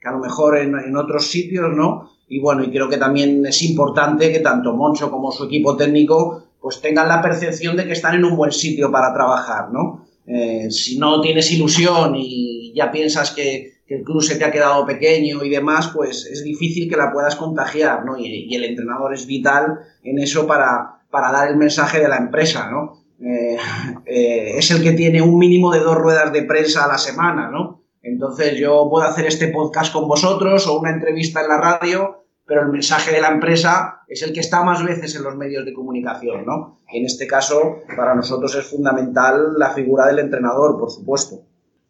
a lo mejor en, en, otros sitios, ¿no? Y bueno, y creo que también es importante que tanto Moncho como su equipo técnico, pues tengan la percepción de que están en un buen sitio para trabajar, ¿no? Eh, si no tienes ilusión y ya piensas que, que el club se te ha quedado pequeño y demás, pues es difícil que la puedas contagiar, ¿no? Y, el entrenador es vital en eso para, para dar el mensaje de la empresa, ¿no? Eh, eh, es el que tiene un mínimo de dos ruedas de prensa a la semana, ¿no? Entonces yo puedo hacer este podcast con vosotros o una entrevista en la radio, pero el mensaje de la empresa es el que está más veces en los medios de comunicación, ¿no? Y en este caso, para nosotros es fundamental la figura del entrenador, por supuesto.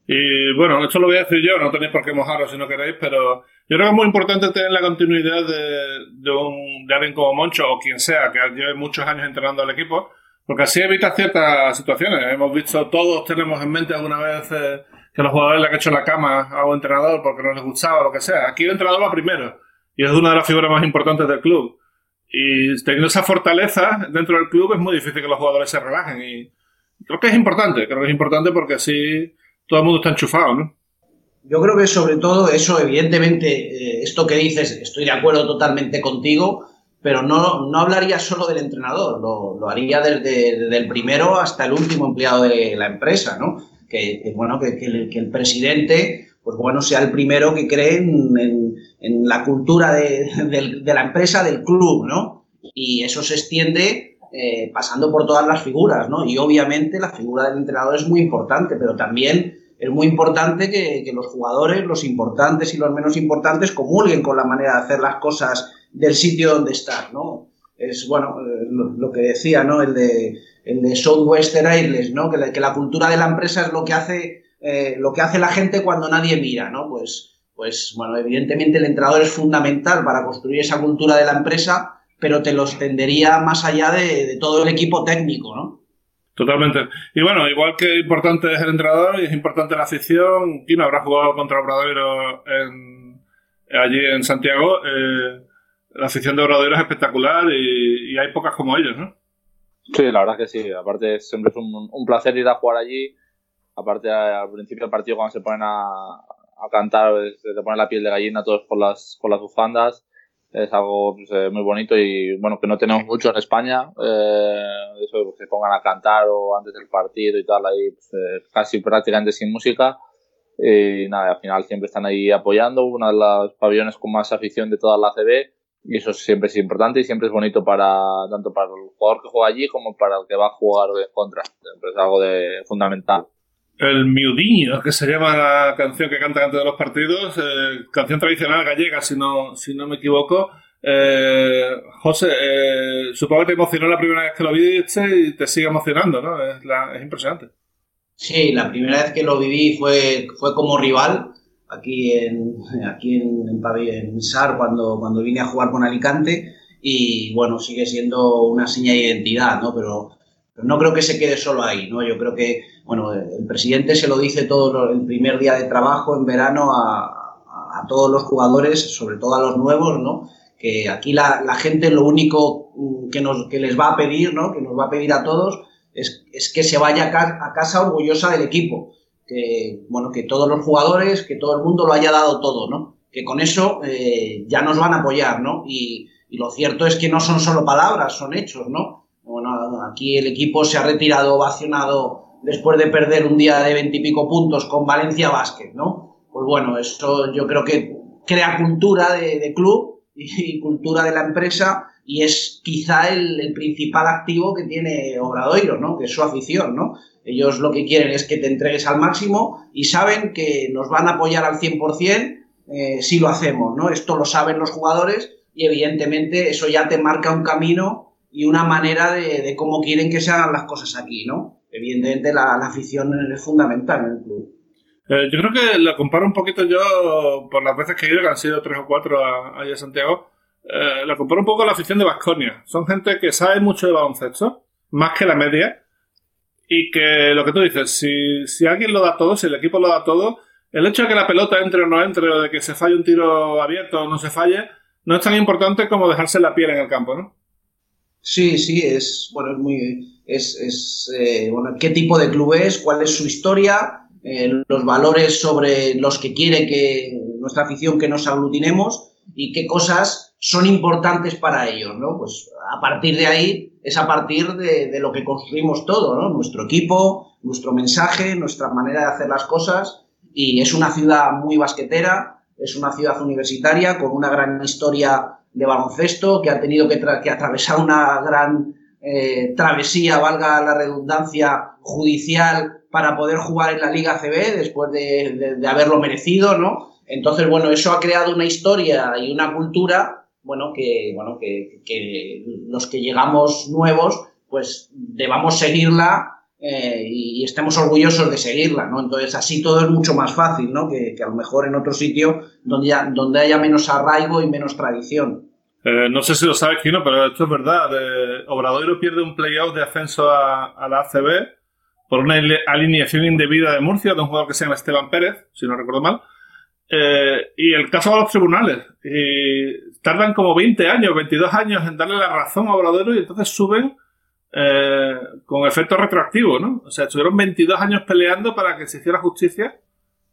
Y bueno, esto lo voy a decir yo, no tenéis por qué mojaros si no queréis, pero yo creo que es muy importante tener la continuidad de, un, alguien como Moncho o quien sea que lleve muchos años entrenando al equipo, porque así evita ciertas situaciones. Hemos visto, todos tenemos en mente alguna vez eh, que los jugadores le han hecho la cama a un entrenador porque no les gustaba lo que sea. Aquí el entrenador va primero y es una de las figuras más importantes del club. Y teniendo esa fortaleza dentro del club es muy difícil que los jugadores se relajen y creo que es importante, creo que es importante porque así todo el mundo está enchufado, ¿no? Yo creo que sobre todo eso, evidentemente, eh, esto que dices, estoy de acuerdo totalmente contigo, pero no, no hablaría solo del entrenador, lo, haría desde, el primero hasta el último empleado de la empresa, ¿no? Que, bueno, que, el, presidente, pues bueno, sea el primero que cree en, la cultura de, la empresa, del club, ¿no? Y eso se extiende eh, pasando por todas las figuras, ¿no? Y obviamente la figura del entrenador es muy importante, pero también es muy importante que, los jugadores, los importantes y los menos importantes, comulguen con la manera de hacer las cosas del sitio donde están, ¿no? Es, bueno, eh, lo, que decía, ¿no? El de, el de Southwestern Airlines, ¿no? Que la, cultura de la empresa es lo que hace, eh, lo que hace la gente cuando nadie mira, ¿no? Pues, pues, bueno, evidentemente el entrenador es fundamental para construir esa cultura de la empresa, pero te lo extendería más allá de, todo el equipo técnico, ¿no? Totalmente. Y bueno, igual que importante es el entrenador y es importante la afición, no habrá jugado contra Obradoiro en, allí en Santiago. Eh, la afición de Obradoiro es espectacular y, hay pocas como ellos, ¿no? Sí, la verdad que sí. Aparte, siempre es un, placer ir a jugar allí. Aparte, al principio del partido, cuando se ponen a, cantar, se te pone la piel de gallina todos con las, con las bufandas es algo pues, eh, muy bonito y bueno que no tenemos mucho en España eh, eso que se pongan a cantar o antes del partido y tal ahí pues, eh, casi prácticamente sin música y nada al final siempre están ahí apoyando uno de los pabellones con más afición de toda la CB y eso siempre es importante y siempre es bonito para tanto para el jugador que juega allí como para el que va a jugar en contra siempre es algo de fundamental el Miudinho, que se llama la canción que canta antes de los partidos, eh, canción tradicional gallega, si no, si no me equivoco. Eh, José, eh, supongo que te emocionó la primera vez que lo viste y te sigue emocionando, ¿no? Es, es impresionante. Sí, la primera vez que lo viví fue, fue como rival aquí en, aquí en, en, SAR cuando, cuando vine a jugar con Alicante y bueno, sigue siendo una seña de identidad, ¿no? Pero no creo que se quede solo ahí, ¿no? Yo creo que, bueno, el presidente se lo dice todo el primer día de trabajo en verano a, todos los jugadores, sobre todo a los nuevos, ¿no? Que aquí la, gente lo único que, nos, que les va a pedir, ¿no? Que nos va a pedir a todos es, que se vaya a casa orgullosa del equipo. Que, bueno, que todos los jugadores, que todo el mundo lo haya dado todo, ¿no? Que con eso eh, ya nos van a apoyar, ¿no? Y, y lo cierto es que no son solo palabras, son hechos, ¿no? Bueno, aquí el equipo se ha retirado ovacionado después de perder un día de veintipico puntos con Valencia Basket, ¿no? Pues bueno, eso yo creo que crea cultura de, club y, cultura de la empresa y es quizá el, principal activo que tiene Obradoiro, ¿no? Que es su afición, ¿no? Ellos lo que quieren es que te entregues al máximo y saben que nos van a apoyar al 100% eh, si lo hacemos, ¿no? Esto lo saben los jugadores y evidentemente eso ya te marca un camino y una manera de, cómo quieren que se hagan las cosas aquí, ¿no? Evidentemente la, afición es fundamental en el club. Eh, yo creo que la comparo un poquito yo, por las veces que he ido, que han sido tres o cuatro allá a Santiago, eh, la comparo un poco con la afición de Vasconia. Son gente que sabe mucho de baloncesto, más que la media, y que lo que tú dices, si, si alguien lo da todo, si el equipo lo da todo, el hecho de que la pelota entre o no entre, o de que se falle un tiro abierto o no se falle, no es tan importante como dejarse la piel en el campo, ¿no? Sí, sí, es, bueno, es muy, es, es eh, bueno, qué tipo de club es, cuál es su historia, eh, los valores sobre los que quiere que nuestra afición que nos aglutinemos y qué cosas son importantes para ellos, ¿no? Pues a partir de ahí es a partir de, lo que construimos todo, ¿no? Nuestro equipo, nuestro mensaje, nuestra manera de hacer las cosas y es una ciudad muy basquetera, es una ciudad universitaria con una gran historia de baloncesto, que ha tenido que, que atravesar una gran eh, travesía, valga la redundancia, judicial para poder jugar en la Liga CB después de, de, haberlo merecido, ¿no? Entonces, bueno, eso ha creado una historia y una cultura, bueno, que, bueno, que, que los que llegamos nuevos, pues debamos seguirla eh, y estemos orgullosos de seguirla, ¿no? Entonces así todo es mucho más fácil, ¿no? Que, a lo mejor en otro sitio donde, donde haya menos arraigo y menos tradición. Eh, no sé si lo sabes, Kino, pero esto es verdad. Obradoiro pierde un playoff de ascenso a, la ACB por una alineación indebida de Murcia de un jugador que se llama Esteban Pérez, si no recuerdo mal. Eh, y el caso va a los tribunales. Y tardan como 20 años, 22 años en darle la razón a Obradoiro y entonces suben eh, con efecto retroactivo, ¿no? O sea, estuvieron 22 años peleando para que se hiciera justicia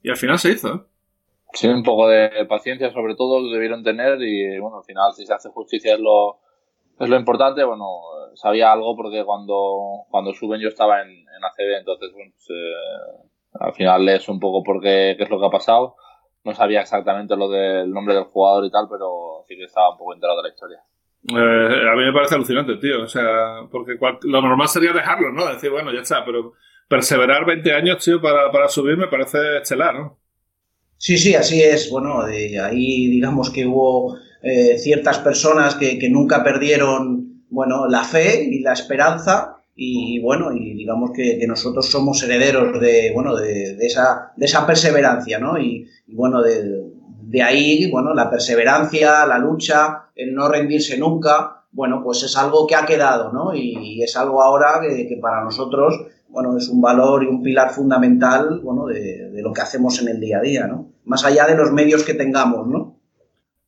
y al final se hizo. Sí, un poco de paciencia sobre todo debieron tener y bueno, al final si se hace justicia es lo, es lo importante. Bueno, sabía algo porque cuando, cuando suben yo estaba en, en ACB, entonces bueno, pues, eh, al final es un poco porque qué es lo que ha pasado. No sabía exactamente lo del nombre del jugador y tal, pero sí que estaba un poco enterado de la historia. Eh, a mí me parece alucinante, tío. O sea, porque lo normal sería dejarlo, ¿no? Decir, bueno, ya está, pero perseverar 20 años, tío, para, para subir me parece estelar, ¿no? Sí, sí, así es. Bueno, de ahí digamos que hubo eh, ciertas personas que, que, nunca perdieron, bueno, la fe y la esperanza. Y, bueno, y digamos que, nosotros somos herederos de, bueno, de, esa, de esa perseverancia, ¿no? Y, y bueno, de, de ahí, bueno, la perseverancia, la lucha, el no rendirse nunca, bueno, pues es algo que ha quedado, ¿no? Y, es algo ahora que, para nosotros, bueno, es un valor y un pilar fundamental, bueno, de, lo que hacemos en el día a día, ¿no? Más allá de los medios que tengamos, ¿no?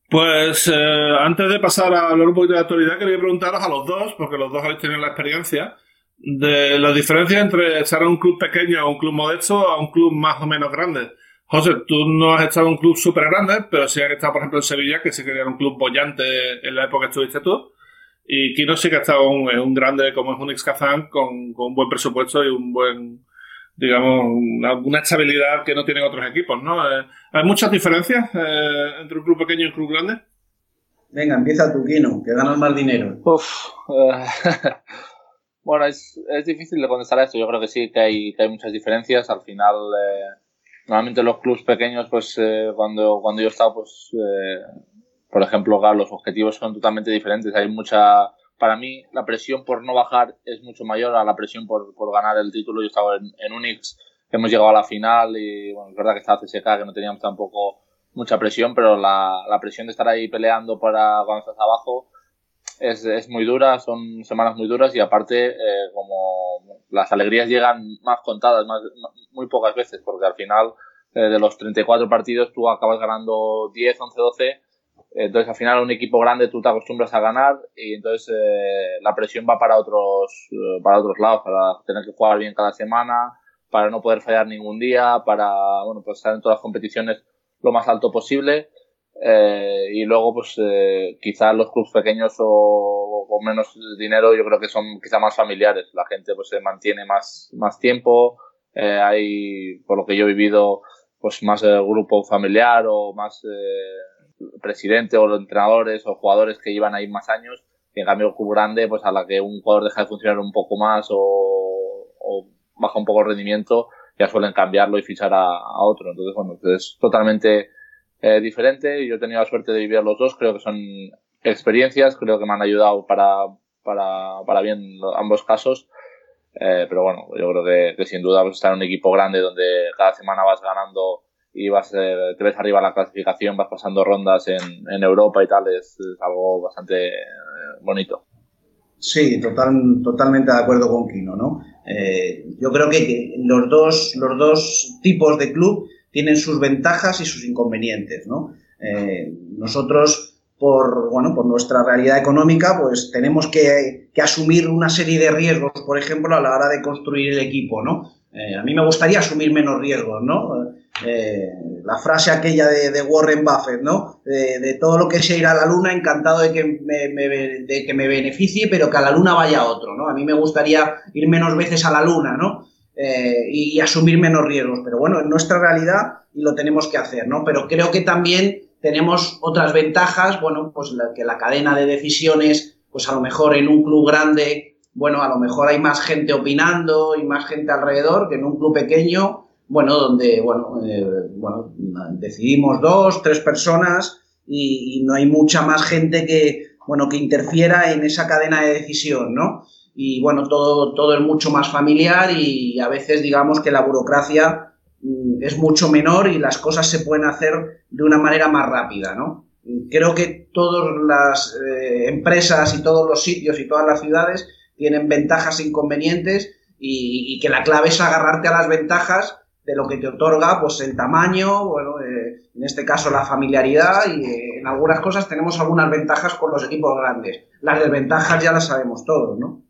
Pues eh, antes de pasar a hablar un poquito de actualidad, quería preguntaros a los dos, porque los dos habéis tenido la experiencia, de la diferencia entre estar en un club pequeño o un club modesto a un club más o menos grande. José, tú no has estado en un club súper grande, pero sí has estado, por ejemplo, en Sevilla, que sí que era un club bollante en la época que estuviste tú. Y Kino sí que ha estado en un, grande como es un Kazan con, con un buen presupuesto y un buen, digamos, una, estabilidad que no tienen otros equipos, ¿no? Eh, ¿Hay muchas diferencias eh, entre un club pequeño y un club grande? Venga, empieza tú, Kino, que ganas más dinero. Uf, eh, bueno, es, es, difícil de contestar a esto. Yo creo que sí que hay, que hay muchas diferencias. Al final, normalmente los clubes pequeños, pues eh, cuando, cuando yo he estado, pues, eh, por ejemplo, los objetivos son totalmente diferentes. Hay mucha, para mí, la presión por no bajar es mucho mayor a la presión por, por ganar el título. Yo estaba en, en Unix, hemos llegado a la final y, bueno, es verdad que estaba CSK, que no teníamos tampoco mucha presión, pero la, la presión de estar ahí peleando para cuando estás abajo es, es muy dura, son semanas muy duras y aparte, eh, como las alegrías llegan más contadas, más, muy pocas veces, porque al final eh, de los 34 partidos tú acabas ganando 10, 11, 12. Entonces al final un equipo grande tú te acostumbras a ganar y entonces eh, la presión va para otros, para otros lados, para tener que jugar bien cada semana, para no poder fallar ningún día, para bueno, pues estar en todas las competiciones lo más alto posible. Eh, y luego, pues eh, quizás los clubes pequeños o, o, menos dinero, yo creo que son quizá más familiares. La gente pues se mantiene más, más tiempo. Eh, hay, por lo que yo he vivido, pues más eh, grupo familiar o más eh, presidente o los entrenadores o jugadores que llevan ahí más años. En cambio, el club grande, pues a la que un jugador deja de funcionar un poco más o, o baja un poco el rendimiento, ya suelen cambiarlo y fichar a, a otro. Entonces, bueno, es totalmente eh, diferente. Yo he tenido la suerte de vivir los dos, creo que son experiencias, creo que me han ayudado para para, para bien ambos casos. Eh, pero bueno, yo creo que, sin duda pues, estar en un equipo grande donde cada semana vas ganando y vas eh, te ves arriba en la clasificación, vas pasando rondas en, en Europa y tal, es, algo bastante eh, bonito. Sí, total, totalmente de acuerdo con Kino, ¿no? yo creo que, los, dos, los dos tipos de club tienen sus ventajas y sus inconvenientes, ¿no? nosotros por, bueno, por nuestra realidad económica, pues tenemos que, asumir una serie de riesgos, por ejemplo, a la hora de construir el equipo, ¿no? Eh, a mí me gustaría asumir menos riesgos, ¿no? Eh, la frase aquella de, Warren Buffett, ¿no? De, todo lo que sea ir a la luna, encantado de que me, de que me beneficie, pero que a la luna vaya otro, ¿no? A mí me gustaría ir menos veces a la luna, ¿no? Eh, y, asumir menos riesgos, pero bueno, en nuestra realidad y lo tenemos que hacer, ¿no? Pero creo que también tenemos otras ventajas, bueno, pues que la cadena de decisiones, pues a lo mejor en un club grande, bueno, a lo mejor hay más gente opinando y más gente alrededor que en un club pequeño, bueno, donde, bueno, eh, bueno decidimos dos, tres personas y, no hay mucha más gente que, bueno, que interfiera en esa cadena de decisión, ¿no? Y bueno, todo, todo es mucho más familiar y a veces digamos que la burocracia Mm, es mucho menor y las cosas se pueden hacer de una manera más rápida, ¿no? Creo que todas las eh, empresas y todos los sitios y todas las ciudades tienen ventajas e inconvenientes y, que la clave es agarrarte a las ventajas de lo que te otorga pues el tamaño, bueno, eh, en este caso la familiaridad y eh, en algunas cosas tenemos algunas ventajas con los equipos grandes. Las desventajas ya las sabemos todos, ¿no?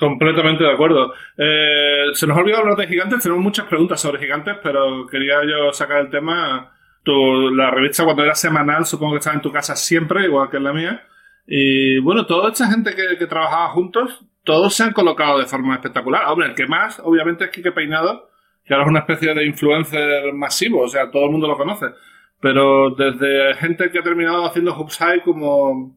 Completamente de acuerdo. Eh, se nos ha olvidado hablar de gigantes, tenemos muchas preguntas sobre gigantes, pero quería yo sacar el tema. Tu, la revista cuando era semanal, supongo que estaba en tu casa siempre, igual que en la mía. Y bueno, toda esta gente que, trabajaba juntos, todos se han colocado de forma espectacular. Hombre, el que más, obviamente, es Quique Peinado, que ahora es una especie de influencer masivo, o sea, todo el mundo lo conoce. Pero desde gente que ha terminado haciendo Hubside como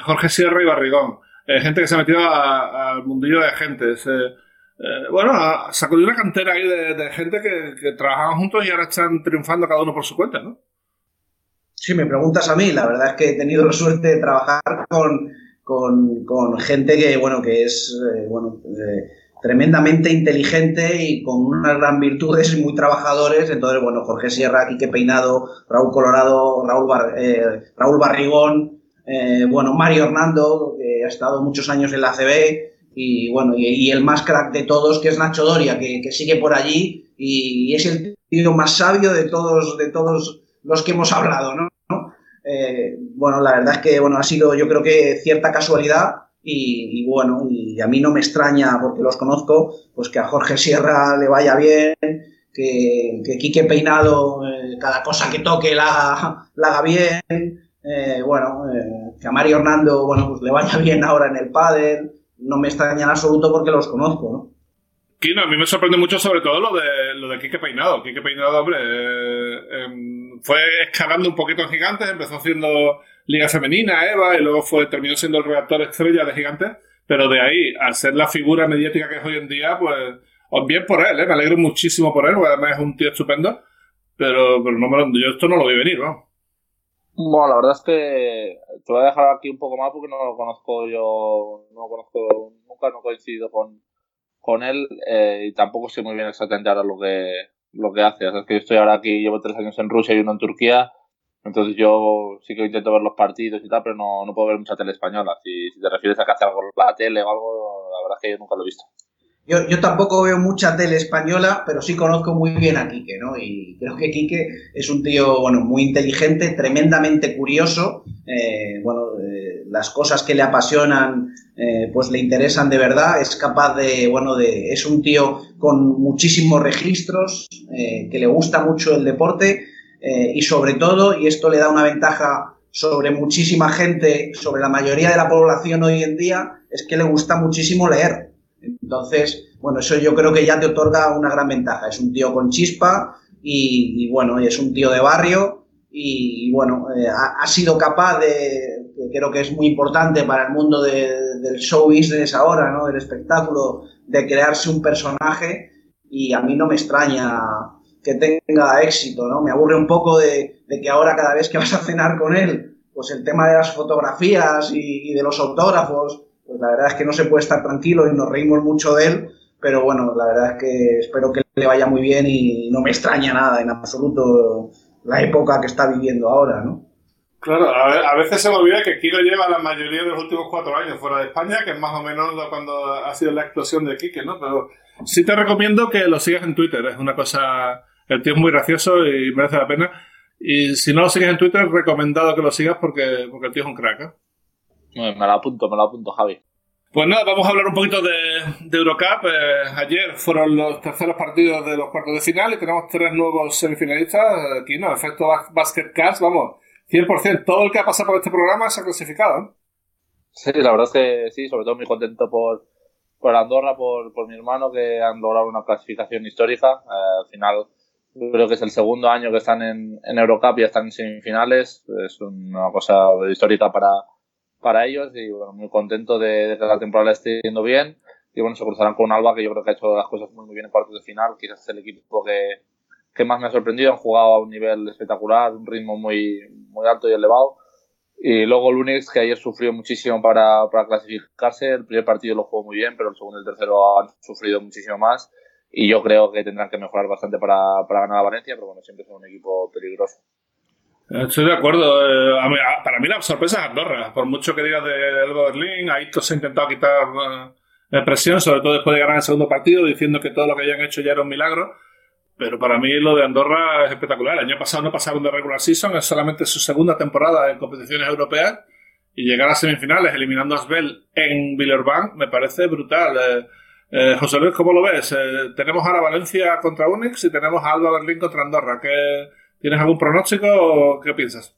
Jorge Sierra y Barrigón eh, gente que se ha metido al mundillo de agentes. Eh, eh, bueno, sacudió una cantera ahí de, gente que, trabajaban juntos y ahora están triunfando cada uno por su cuenta, ¿no? Sí, me preguntas a mí. La verdad es que he tenido la suerte de trabajar con, gente que, bueno, que es, bueno, tremendamente inteligente y con unas gran virtudes y muy trabajadores. Entonces, bueno, Jorge Sierra, Quique Peinado, Raúl Colorado, Raúl, Raúl Barrigón, eh, bueno, Mario Hernando, que ha estado muchos años en la CB, y bueno, y, el más crack de todos, que es Nacho Doria, que, sigue por allí y, es el tío más sabio de todos, de todos los que hemos hablado, ¿no? Eh, bueno, la verdad es que bueno, ha sido yo creo que cierta casualidad y, bueno, y a mí no me extraña porque los conozco, pues que a Jorge Sierra le vaya bien, que, que Quique Peinado eh, cada cosa que toque la, la haga bien, eh, bueno, eh, que a Mario Hernando, bueno, pues le vaya bien ahora en el pádel, no me extraña en absoluto porque los conozco, ¿no? Kino, a mí me sorprende mucho sobre todo lo de, lo de Quique Peinado. Quique Peinado, hombre, eh, em, fue escalando un poquito en Gigantes, empezó haciendo Liga Femenina, Eva, y luego fue terminó siendo el redactor estrella de Gigantes, pero de ahí, al ser la figura mediática que es hoy en día, pues, bien por él, me alegro muchísimo por él, porque además es un tío estupendo, pero, pero no me yo esto no lo vi venir, ¿no? Bueno, la verdad es que te voy a dejar aquí un poco más porque no lo conozco yo, no lo conozco, nunca no he coincidido con, con él eh, y tampoco sé muy bien exactamente ahora lo que, lo que hace. es que yo estoy ahora aquí, llevo tres años en Rusia y uno en Turquía, entonces yo sí que intento ver los partidos y tal, pero no, no puedo ver mucha tele española. Si, si te refieres a que hace algo la tele o algo, la verdad es que yo nunca lo he visto. Yo, tampoco veo mucha tele española, pero sí conozco muy bien a Quique, ¿no? Y creo que Quique es un tío, bueno, muy inteligente, tremendamente curioso. Eh, bueno, eh, las cosas que le apasionan, eh, pues le interesan de verdad. Es capaz de, bueno, de, es un tío con muchísimos registros, que le gusta mucho el deporte y sobre todo, y esto le da una ventaja sobre muchísima gente, sobre la mayoría de la población hoy en día, es que le gusta muchísimo leer. Entonces, bueno, eso yo creo que ya te otorga una gran ventaja. Es un tío con chispa y, bueno, es un tío de barrio y, bueno, eh, ha, sido capaz de, creo que es muy importante para el mundo del show business ahora, ¿no? Del espectáculo, de crearse un personaje y a mí no me extraña que tenga éxito, ¿no? Me aburre un poco de, que ahora cada vez que vas a cenar con él, pues el tema de las fotografías y de los autógrafos pues la verdad es que no se puede estar tranquilo y nos reímos mucho de él, pero bueno, la verdad es que espero que le vaya muy bien y no me extraña nada en absoluto la época que está viviendo ahora, ¿no? Claro, a, veces se me olvida que Kiko lleva la mayoría de los últimos cuatro años fuera de España, que es más o menos cuando ha sido la explosión de Kike, ¿no? Pero sí te recomiendo que lo sigas en Twitter, es una cosa... El tío es muy gracioso y merece la pena. Y si no lo sigues en Twitter, recomendado que lo sigas porque, porque el tío es un crack, ¿eh? Me lo apunto, me lo apunto, Javi. Pues nada, vamos a hablar un poquito de, Eurocup. Eh, ayer fueron los terceros partidos de los cuartos de final y tenemos tres nuevos semifinalistas. Aquí no, efecto Basket Cast, vamos, 100%. Todo el que ha pasado por este programa se ha clasificado. Sí, la verdad es que sí, sobre todo muy contento por, por Andorra, por, por mi hermano, que han logrado una clasificación histórica. Eh, al final, creo que es el segundo año que están en, en Eurocup y están en semifinales. Es una cosa histórica para para ellos y bueno, muy contento de, que la temporada esté yendo bien. Y bueno, se cruzarán con Alba que yo creo que ha hecho las cosas muy, muy bien en cuartos de final. Quizás es el equipo que, que más me ha sorprendido. Han jugado a un nivel espectacular, un ritmo muy, muy alto y elevado. Y luego el que ayer sufrió muchísimo para, para clasificarse. El primer partido lo jugó muy bien, pero el segundo y el tercero han sufrido muchísimo más. Y yo creo que tendrán que mejorar bastante para, para ganar a Valencia, pero bueno, siempre son un equipo peligroso. Estoy de acuerdo. Eh, para mí la sorpresa es Andorra. Por mucho que digas de Elba Berlín, ahí se ha intentado quitar eh, presión, sobre todo después de ganar el segundo partido, diciendo que todo lo que hayan hecho ya era un milagro. Pero para mí lo de Andorra es espectacular. El año pasado no pasaron de regular season, es solamente su segunda temporada en competiciones europeas. Y llegar a semifinales eliminando a Asbel en Villeurbanne me parece brutal. Eh, José Luis, ¿cómo lo ves? tenemos ahora Valencia contra Unix y tenemos a Alba Berlín contra Andorra. ¿Qué, ¿Tienes algún pronóstico o qué piensas?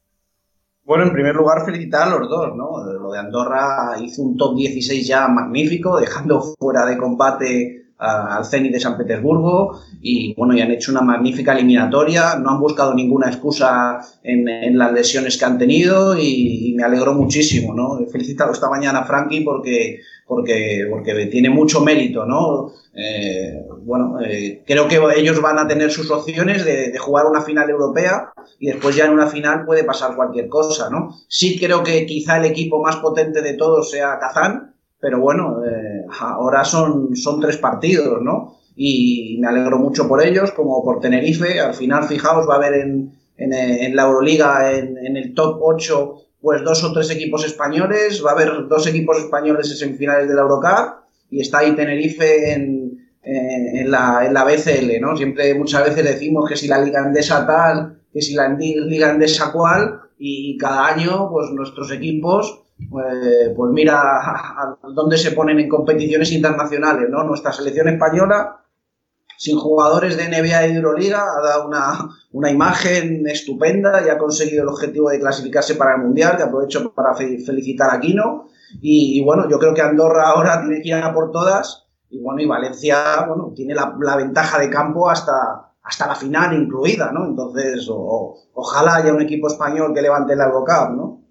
Bueno, en primer lugar, felicitar a los dos, ¿no? Lo de Andorra hizo un top 16 ya magnífico, dejando fuera de combate al Zenit de San Petersburgo y bueno, y han hecho una magnífica eliminatoria, no han buscado ninguna excusa en, las lesiones que han tenido y, me alegró muchísimo, ¿no? He felicitado esta mañana a Frankie porque, porque, porque tiene mucho mérito, ¿no? Eh, bueno, eh, creo que ellos van a tener sus opciones de, jugar una final europea y después ya en una final puede pasar cualquier cosa, ¿no? Sí creo que quizá el equipo más potente de todos sea Kazán, pero bueno, eh, ahora son, son tres partidos, ¿no? Y me alegro mucho por ellos, como por Tenerife. Al final, fijaos, va a haber en, en, la Euroliga, en, el top 8, pues dos o tres equipos españoles. Va a haber dos equipos españoles en semifinales de la Eurocup. Y está ahí Tenerife en, en, la, en la BCL, ¿no? Siempre, muchas veces decimos que si la Liga Andesa tal, que si la Liga Andesa cual. Y cada año, pues nuestros equipos pues, pues mira a, dónde se ponen en competiciones internacionales, ¿no? Nuestra selección española, sin jugadores de NBA y Euroliga, ha dado una, imagen estupenda y ha conseguido el objetivo de clasificarse para el Mundial, que aprovecho para felicitar a Kino. Y, bueno, yo creo que Andorra ahora tiene que ir a por todas. Y bueno, y Valencia, bueno, tiene la, ventaja de campo hasta, hasta la final incluida, ¿no? Entonces, ojalá haya un equipo español que levante la Eurocup, ¿no?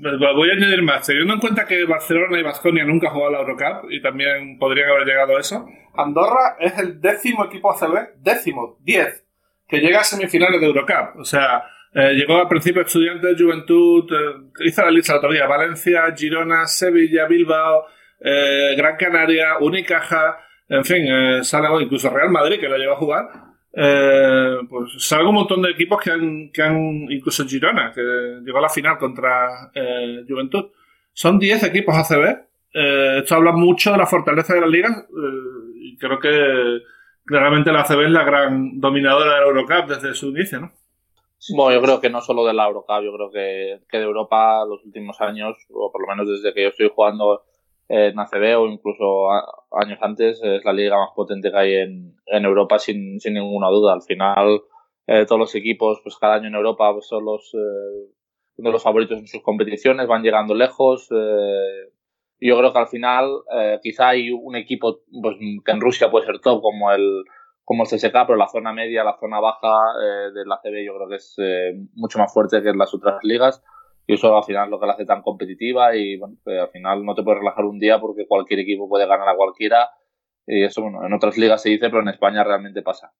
Voy a añadir más. Teniendo en cuenta que Barcelona y Vasconia nunca han jugado la Eurocup y también podrían haber llegado a eso, Andorra es el décimo equipo ACB, décimo, diez, que llega a semifinales de Eurocup. O sea, eh, llegó al principio Estudiantes, Juventud, eh, hizo la lista la otro día, Valencia, Girona, Sevilla, Bilbao, eh, Gran Canaria, Unicaja, en fin, sale incluso Real Madrid que lo llegó a jugar eh, pues salgo un montón de equipos que han, que han, incluso Girona, que llegó a la final contra eh, Juventud. Son 10 equipos ACB. Eh, esto habla mucho de la fortaleza de las ligas eh, y creo que claramente la ACB es la gran dominadora de la Eurocup desde su inicio, ¿no? Bueno, yo creo que no solo de la Eurocup, yo creo que, que de Europa los últimos años, o por lo menos desde que yo estoy jugando en ACB o incluso años antes, es la liga más potente que hay en, Europa sin, ninguna duda. Al final, eh, todos los equipos, pues cada año en Europa pues, son los, eh, uno de los favoritos en sus competiciones, van llegando lejos. Eh, yo creo que al final, eh, quizá hay un equipo pues, que en Rusia puede ser top, como el, como el CSK, pero la zona media, la zona baja eh, de la ACB yo creo que es eh, mucho más fuerte que en las otras ligas y eso al final es lo que la hace tan competitiva y bueno, al final no te puedes relajar un día porque cualquier equipo puede ganar a cualquiera y eso bueno, en otras ligas se dice, pero en España realmente pasa.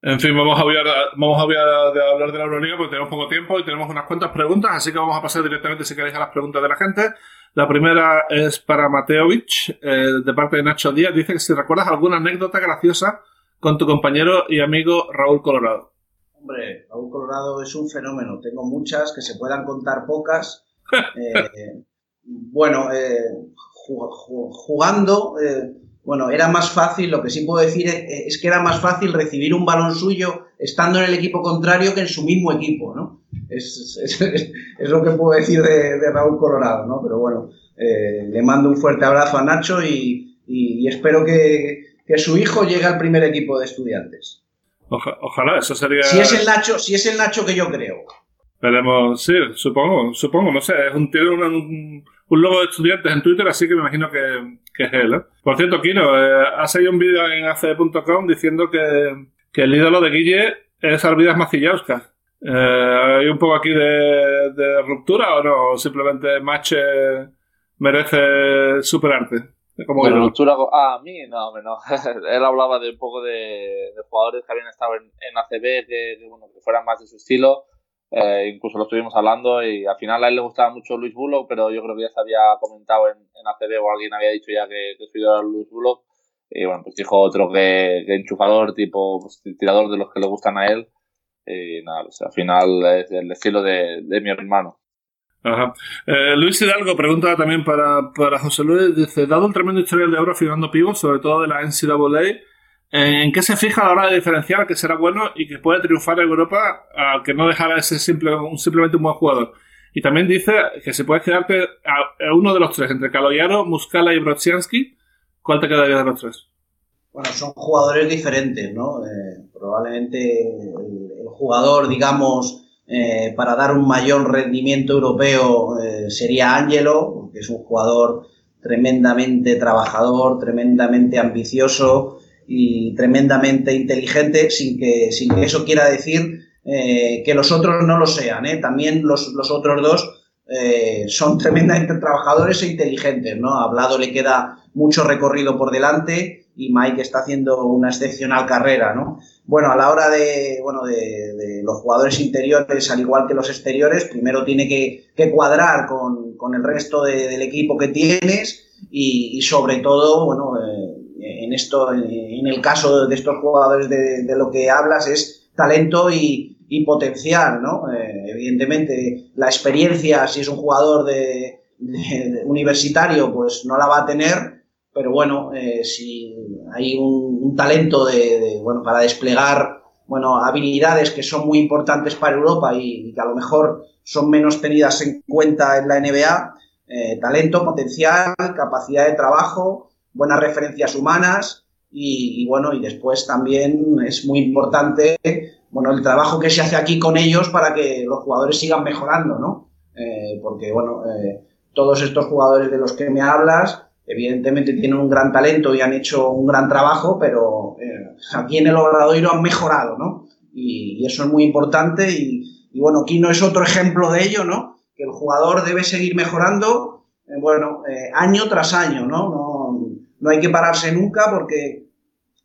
En fin, vamos a hablar, vamos a hablar de la Euroliga porque tenemos poco tiempo y tenemos unas cuantas preguntas, así que vamos a pasar directamente, si queréis, a las preguntas de la gente. La primera es para Mateovich, eh, de parte de Nacho Díaz. Dice que si recuerdas alguna anécdota graciosa con tu compañero y amigo Raúl Colorado. Hombre, Raúl Colorado es un fenómeno. Tengo muchas, que se puedan contar pocas. Eh, bueno, eh, jugando, eh, bueno, era más fácil, lo que sí puedo decir es, que era más fácil recibir un balón suyo estando en el equipo contrario que en su mismo equipo, ¿no? Es, lo que puedo decir de, Raúl Colorado, ¿no? Pero bueno, le mando un fuerte abrazo a Nacho y, espero que, su hijo llegue al primer equipo de estudiantes. Ojalá, eso sería... Si es el Nacho, si es el Nacho que yo creo. Veremos, sí, supongo, supongo, no sé, es un, tiene un, un, logo de estudiantes en Twitter, así que me imagino que, que es él. ¿eh? Por cierto, Kino, eh, ha salido un vídeo en AC.com diciendo que, que, el ídolo de Guille es Arvidas Macillauskas. Eh, ¿Hay un poco aquí de, de ruptura o no? ¿O simplemente Mache merece superarte? Como ruptura ah, a mí, no, no. Él hablaba de un poco de, de jugadores que habían estado en, en ACB, que, bueno, que fueran más de su estilo eh, incluso lo estuvimos hablando y al final a él le gustaba mucho Luis Bullock, pero yo creo que ya se había comentado en, en ACB o alguien había dicho ya que, que su era Luis Bullock. Y bueno, pues dijo otro que, que enchufador, tipo pues, tirador de los que le gustan a él. Y nada, pues, al final es el estilo de, de mi hermano. Ajá. Eh, Luis Hidalgo pregunta también para, para José Luis, dice, dado el tremendo historial de Oro firmando pivos, sobre todo de la NCAA, ¿En qué se fija a la hora de diferenciar que será bueno y que puede triunfar en Europa al que no dejara de ser simple, simplemente un buen jugador? Y también dice que si puedes quedarte a, uno de los tres, entre Kaloyaro, Muscala y Brodzianski, ¿cuál te quedaría de los tres? Bueno, son jugadores diferentes, ¿no? Eh, probablemente el, jugador, digamos, eh, para dar un mayor rendimiento europeo eh, sería Angelo, que es un jugador tremendamente trabajador, tremendamente ambicioso, y tremendamente inteligente, sin que, sin que eso quiera decir eh, que los otros no lo sean. También los, los, otros dos son tremendamente trabajadores e inteligentes. ¿no? A Hablado le queda mucho recorrido por delante y Mike está haciendo una excepcional carrera. ¿no? Bueno, a la hora de, bueno, de, los jugadores interiores, al igual que los exteriores, primero tiene que, que cuadrar con, con, el resto del equipo que tienes y, y sobre todo, bueno, en esto, en el caso de estos jugadores de, lo que hablas, es talento y, potencial, ¿no? Eh, evidentemente, la experiencia, si es un jugador de, universitario, pues no la va a tener, pero bueno, eh, si hay un, talento de, bueno, para desplegar bueno, habilidades que son muy importantes para Europa y, que a lo mejor son menos tenidas en cuenta en la NBA, eh, talento, potencial, capacidad de trabajo, buenas referencias humanas y, bueno, y después también es muy importante, bueno, el trabajo que se hace aquí con ellos para que los jugadores sigan mejorando, ¿no? Eh, porque, bueno, eh, todos estos jugadores de los que me hablas, evidentemente tienen un gran talento y han hecho un gran trabajo, pero eh, aquí en el Obradoiro han mejorado, ¿no? Y, eso es muy importante y, y, bueno, Kino es otro ejemplo de ello, ¿no? Que el jugador debe seguir mejorando, bueno, año tras año, ¿no? no no hay que pararse nunca porque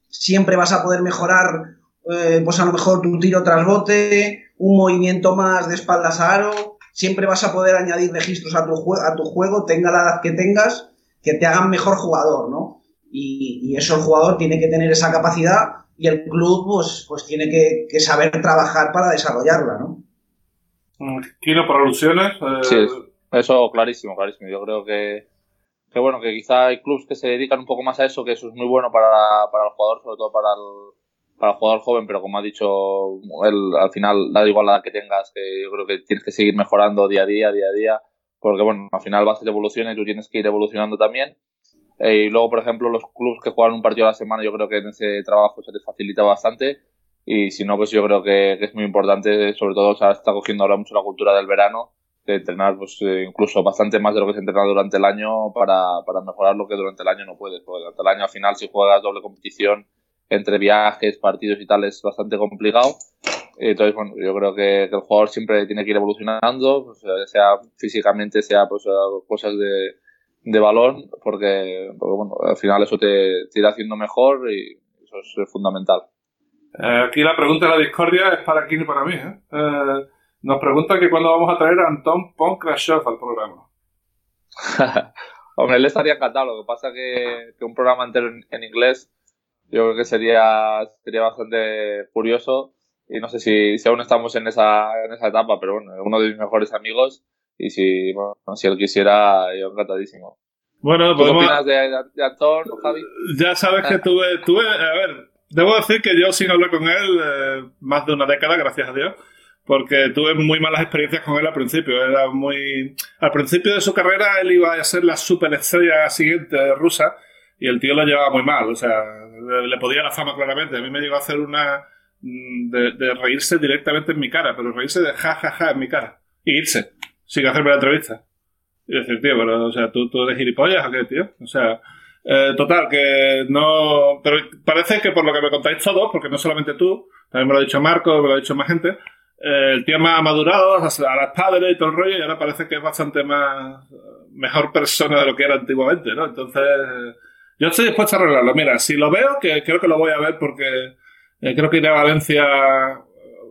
siempre vas a poder mejorar, eh, pues a lo mejor tu tiro tras bote, un movimiento más de espaldas a aro, siempre vas a poder añadir registros a tu, a tu juego, tenga la edad que tengas, que te hagan mejor jugador, ¿no? Y, eso el jugador tiene que tener esa capacidad y el club pues, pues tiene que, saber trabajar para desarrollarla, ¿no? Quiero por alusiones. Eh, sí, eso clarísimo, clarísimo. Yo creo que que bueno, que quizá hay clubes que se dedican un poco más a eso, que eso es muy bueno para, para el jugador, sobre todo para el, para el jugador joven, pero como ha dicho él, al final da igual la edad que tengas, que yo creo que tienes que seguir mejorando día a día, día a día, porque bueno, al final vas a evolución y tú tienes que ir evolucionando también. Eh, y luego, por ejemplo, los clubes que juegan un partido a la semana, yo creo que en ese trabajo se les facilita bastante. Y si no, pues yo creo que, que es muy importante, sobre todo, o sea, está cogiendo ahora mucho la cultura del verano de entrenar pues eh, incluso bastante más de lo que se entrena durante el año para, para mejorar lo que durante el año no puedes. Porque durante el año al final si juegas doble competición entre viajes, partidos y tal es bastante complicado. Entonces, bueno, yo creo que, el jugador siempre tiene que ir evolucionando, pues, sea físicamente, sea pues cosas de, de balón, porque, porque, bueno, al final eso te, te irá haciendo mejor y eso es fundamental. Eh, aquí la pregunta de la discordia es para quién y para mí. ¿eh? eh nos pregunta que cuándo vamos a traer a Anton Ponkrashov al programa. Hombre, él estaría encantado. Lo que pasa que, que un programa entero en, inglés yo creo que sería, sería bastante curioso y no sé si, si aún estamos en esa, en esa etapa, pero bueno, uno de mis mejores amigos y si, bueno, si él quisiera, yo encantadísimo. Bueno, ¿Qué opinas de, de Antón, Javi? Ya sabes que tuve, tuve, a ver, debo decir que yo sin hablar con él eh, más de una década, gracias a Dios, porque tuve muy malas experiencias con él al principio. Era muy, al principio de su carrera él iba a ser la superestrella siguiente rusa y el tío lo llevaba muy mal, o sea, le, podía la fama claramente. A mí me llegó a hacer una de, de, reírse directamente en mi cara, pero reírse de ja ja ja en mi cara y irse sin hacerme la entrevista. Y decir, tío, pero, o sea, ¿tú, tú eres gilipollas o qué, tío? O sea, eh, total, que no. Pero parece que por lo que me contáis todos, porque no solamente tú, también me lo ha dicho Marco, me lo ha dicho más gente, eh, el tío más madurado, a las padres y todo el rollo, y ahora parece que es bastante más. mejor persona de lo que era antiguamente, ¿no? Entonces. Yo estoy dispuesto a arreglarlo. Mira, si lo veo, que creo que lo voy a ver porque eh, creo que iré a Valencia,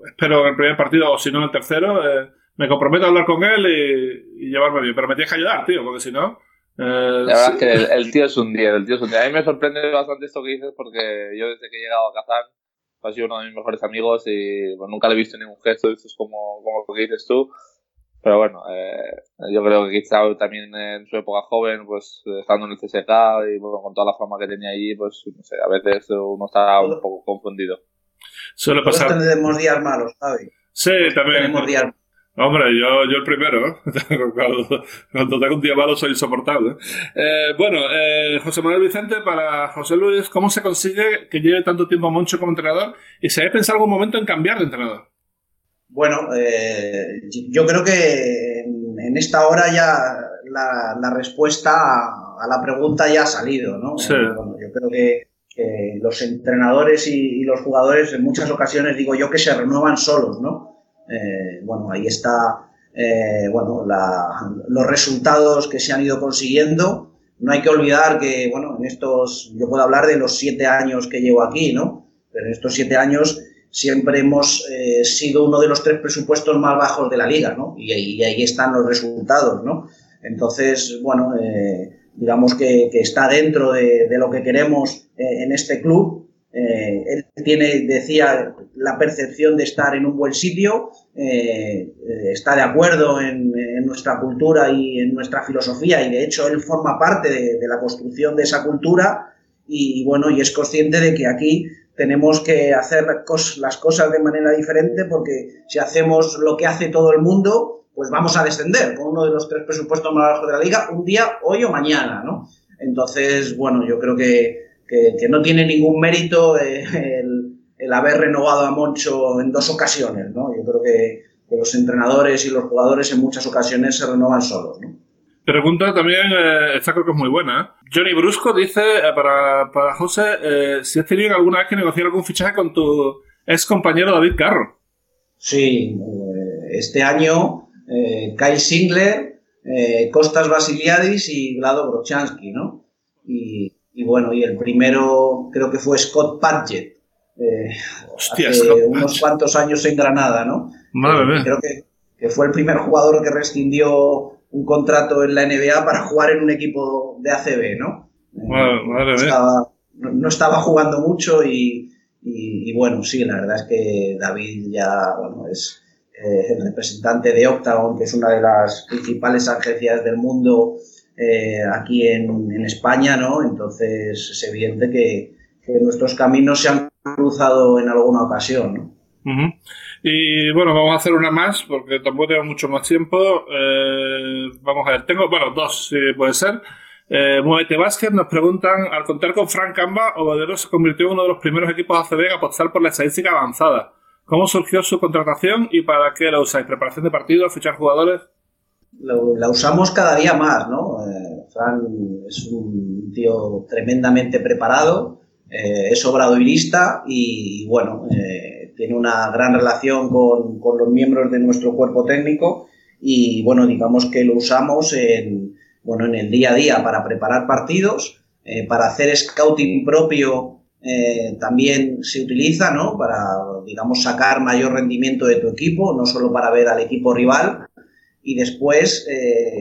espero en el primer partido o si no en el tercero. Eh, me comprometo a hablar con él y, llevarme bien. Pero me tienes que ayudar, tío, porque si no. Eh, la verdad es que el, tío es un día, el tío es un día. A mí me sorprende bastante esto que dices porque yo desde que he llegado a Kazán ha sido uno de mis mejores amigos y pues, nunca le he visto ningún gesto de estos como, como lo que dices tú. Pero bueno, eh, yo creo que quizá también en su época joven, pues estando en el CSK y bueno, con toda la fama que tenía allí, pues no sé, a veces uno está un poco confundido. Suele pasar. tenemos días malos, ¿sabes? Sí, también. Tenemos días Hombre, yo, yo el primero, ¿eh? cuando, cuando, tengo un día malo soy insoportable. Eh, bueno, eh, José Manuel Vicente, para José Luis, ¿cómo se consigue que lleve tanto tiempo Moncho como entrenador? ¿Y se había pensado algún momento en cambiar de entrenador? Bueno, eh, yo creo que en, esta hora ya la, la respuesta a, la pregunta ya ha salido, ¿no? Sí. Bueno, yo creo que, que los entrenadores y, y los jugadores en muchas ocasiones digo yo que se renuevan solos, ¿no? Eh, bueno, ahí está eh, bueno, la, los resultados que se han ido consiguiendo. No hay que olvidar que, bueno, en estos, yo puedo hablar de los siete años que llevo aquí, ¿no? Pero en estos siete años siempre hemos eh, sido uno de los tres presupuestos más bajos de la liga, ¿no? Y, ahí están los resultados, ¿no? Entonces, bueno, eh, digamos que, está dentro de, lo que queremos eh, en este club él tiene, decía, la percepción de estar en un buen sitio, está de acuerdo en, en, nuestra cultura y en nuestra filosofía y de hecho él forma parte de, de la construcción de esa cultura y bueno, y es consciente de que aquí tenemos que hacer las cosas de manera diferente porque si hacemos lo que hace todo el mundo, pues vamos a descender con uno de los tres presupuestos más bajos de la liga un día, hoy o mañana, ¿no? Entonces, bueno, yo creo que que, no tiene ningún mérito eh, el, el, haber renovado a Moncho en dos ocasiones, ¿no? Yo creo que, que, los entrenadores y los jugadores en muchas ocasiones se renovan solos, ¿no? Pregunta también, eh, esta creo que es muy buena. ¿eh? Johnny Brusco dice eh, para, para José eh, si has tenido alguna vez que negociar algún fichaje con tu ex compañero David Carro. Sí, este año Kyle Singler, Costas Basiliadis y Vlado Brochansky, ¿no? Y, y bueno, y el primero creo que fue Scott Padgett, Hostia, hace Scott unos Padgett. cuantos años en Granada, ¿no? Madre eh, creo que, que, fue el primer jugador que rescindió un contrato en la NBA para jugar en un equipo de ACB, ¿no? Madre estaba, no, no, estaba, jugando mucho y, y, y, bueno, sí, la verdad es que David ya, bueno, es eh, el representante de Octagon, que es una de las principales agencias del mundo eh, aquí en, en, España, ¿no? Entonces es evidente que, que, nuestros caminos se han cruzado en alguna ocasión, ¿no? Uh -huh. Y bueno, vamos a hacer una más porque tampoco tengo mucho más tiempo. Eh, vamos a ver, tengo, bueno, dos, si puede ser. Eh, Muete Vázquez nos preguntan, al contar con Frank Camba, Obadero se convirtió en uno de los primeros equipos ACB a apostar por la estadística avanzada. ¿Cómo surgió su contratación y para qué la usáis? ¿Preparación de partidos, fichar jugadores? la usamos cada día más, ¿no? Eh, Fran es un tío tremendamente preparado, eh, es obradoirista y, bueno, eh, tiene una gran relación con, con, los miembros de nuestro cuerpo técnico y, bueno, digamos que lo usamos en, bueno, en el día a día para preparar partidos, eh, para hacer scouting propio eh, también se utiliza, ¿no? Para, digamos, sacar mayor rendimiento de tu equipo, no solo para ver al equipo rival, y después,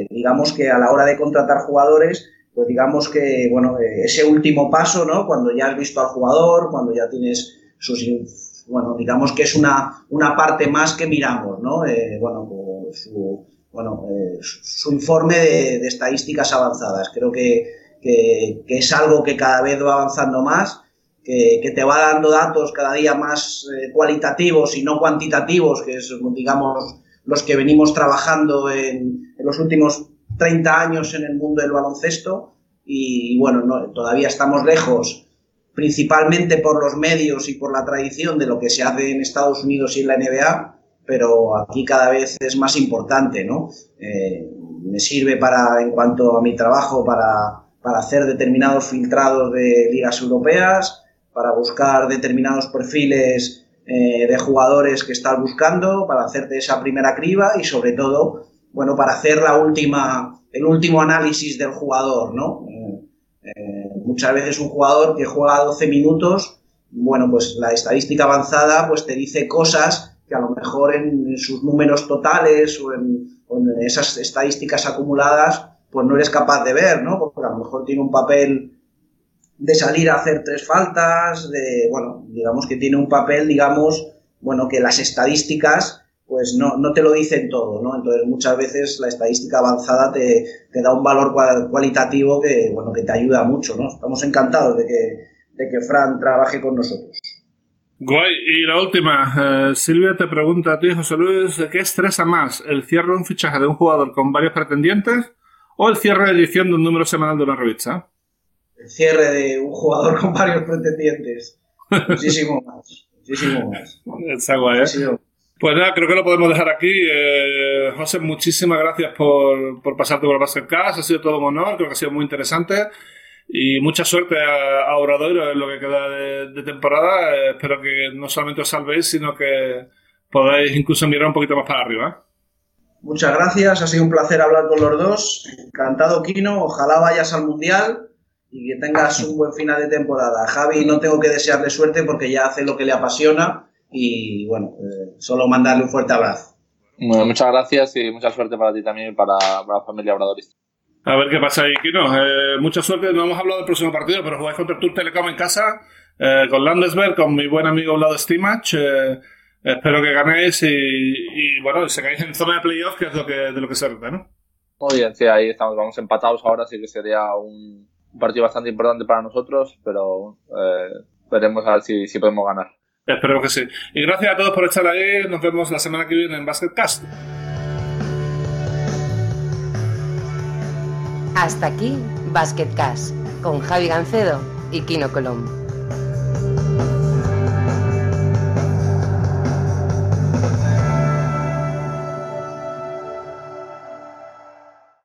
digamos que a la hora de contratar jugadores, pues digamos que, bueno, ese último paso, ¿no? Cuando ya has visto al jugador, cuando ya tienes sus, bueno, digamos que es una, una parte más que miramos, ¿no? bueno, pues su, bueno, su informe de, estadísticas avanzadas. Creo que, que, es algo que cada vez va avanzando más, que, te va dando datos cada día más cualitativos y no cuantitativos, que es, digamos, los que venimos trabajando en, en los últimos 30 años en el mundo del baloncesto y, bueno, no, todavía estamos lejos, principalmente por los medios y por la tradición de lo que se hace en Estados Unidos y en la NBA, pero aquí cada vez es más importante, ¿no? Eh, me sirve para, en cuanto a mi trabajo, para, para hacer determinados filtrados de ligas europeas, para buscar determinados perfiles eh, de jugadores que estás buscando, para hacerte esa primera criba y sobre todo bueno, para hacer la última, el último análisis del jugador, ¿no? Eh, muchas veces un jugador que juega 12 minutos, bueno, pues la estadística avanzada pues te dice cosas que a lo mejor en, sus números totales o en, esas estadísticas acumuladas pues no eres capaz de ver, ¿no? Porque a lo mejor tiene un papel de salir a hacer tres faltas, de, bueno, digamos que tiene un papel, digamos, bueno, que las estadísticas pues no, no, te lo dicen todo, ¿no? Entonces muchas veces la estadística avanzada te, te da un valor cualitativo que, bueno, que te ayuda mucho, ¿no? Estamos encantados de que, de que Fran trabaje con nosotros. Guay. Y la última, eh, Silvia te pregunta a ti, José Luis, ¿qué estresa más? ¿El cierre de un fichaje de un jugador con varios pretendientes o el cierre de edición de un número semanal de una revista? El cierre de un jugador con varios pretendientes. Muchísimo más. Muchísimo más. Está guay, ¿eh? Pues nada, creo que lo podemos dejar aquí. Eh, José, muchísimas gracias por, por pasarte por Basketcast. Ha sido todo un honor, creo que ha sido muy interesante. Y mucha suerte a, a Obradoiro en lo que queda de, temporada. Eh, espero que no solamente os salvéis, sino que podáis incluso mirar un poquito más para arriba. ¿eh? Muchas gracias, ha sido un placer hablar con los dos. Encantado, Kino. Ojalá vayas al Mundial y que tengas un buen final de temporada. Javi, no tengo que desearle suerte porque ya hace lo que le apasiona y bueno, eh, solo mandarle un fuerte abrazo. muchas gracias y mucha suerte para ti también y para, la familia Obradorista. A ver qué pasa ahí, Kino. Eh, mucha suerte. No hemos hablado del próximo partido, pero jugáis contra el Tour Telecom en casa, eh, con Landesberg, con mi buen amigo Vlado Stimach. espero que ganéis y, bueno, se caéis en zona de playoff, que es lo que, de lo que se trata, ¿no? Muy bien, sí, ahí estamos, vamos empatados ahora, sí que sería un, partido bastante importante para nosotros, pero veremos a ver si, si podemos ganar. Espero que sí. Y gracias a todos por estar ahí. Nos vemos la semana que viene en Basketcast. Hasta aquí Basketcast con Javi Gancedo y Kino Colombo.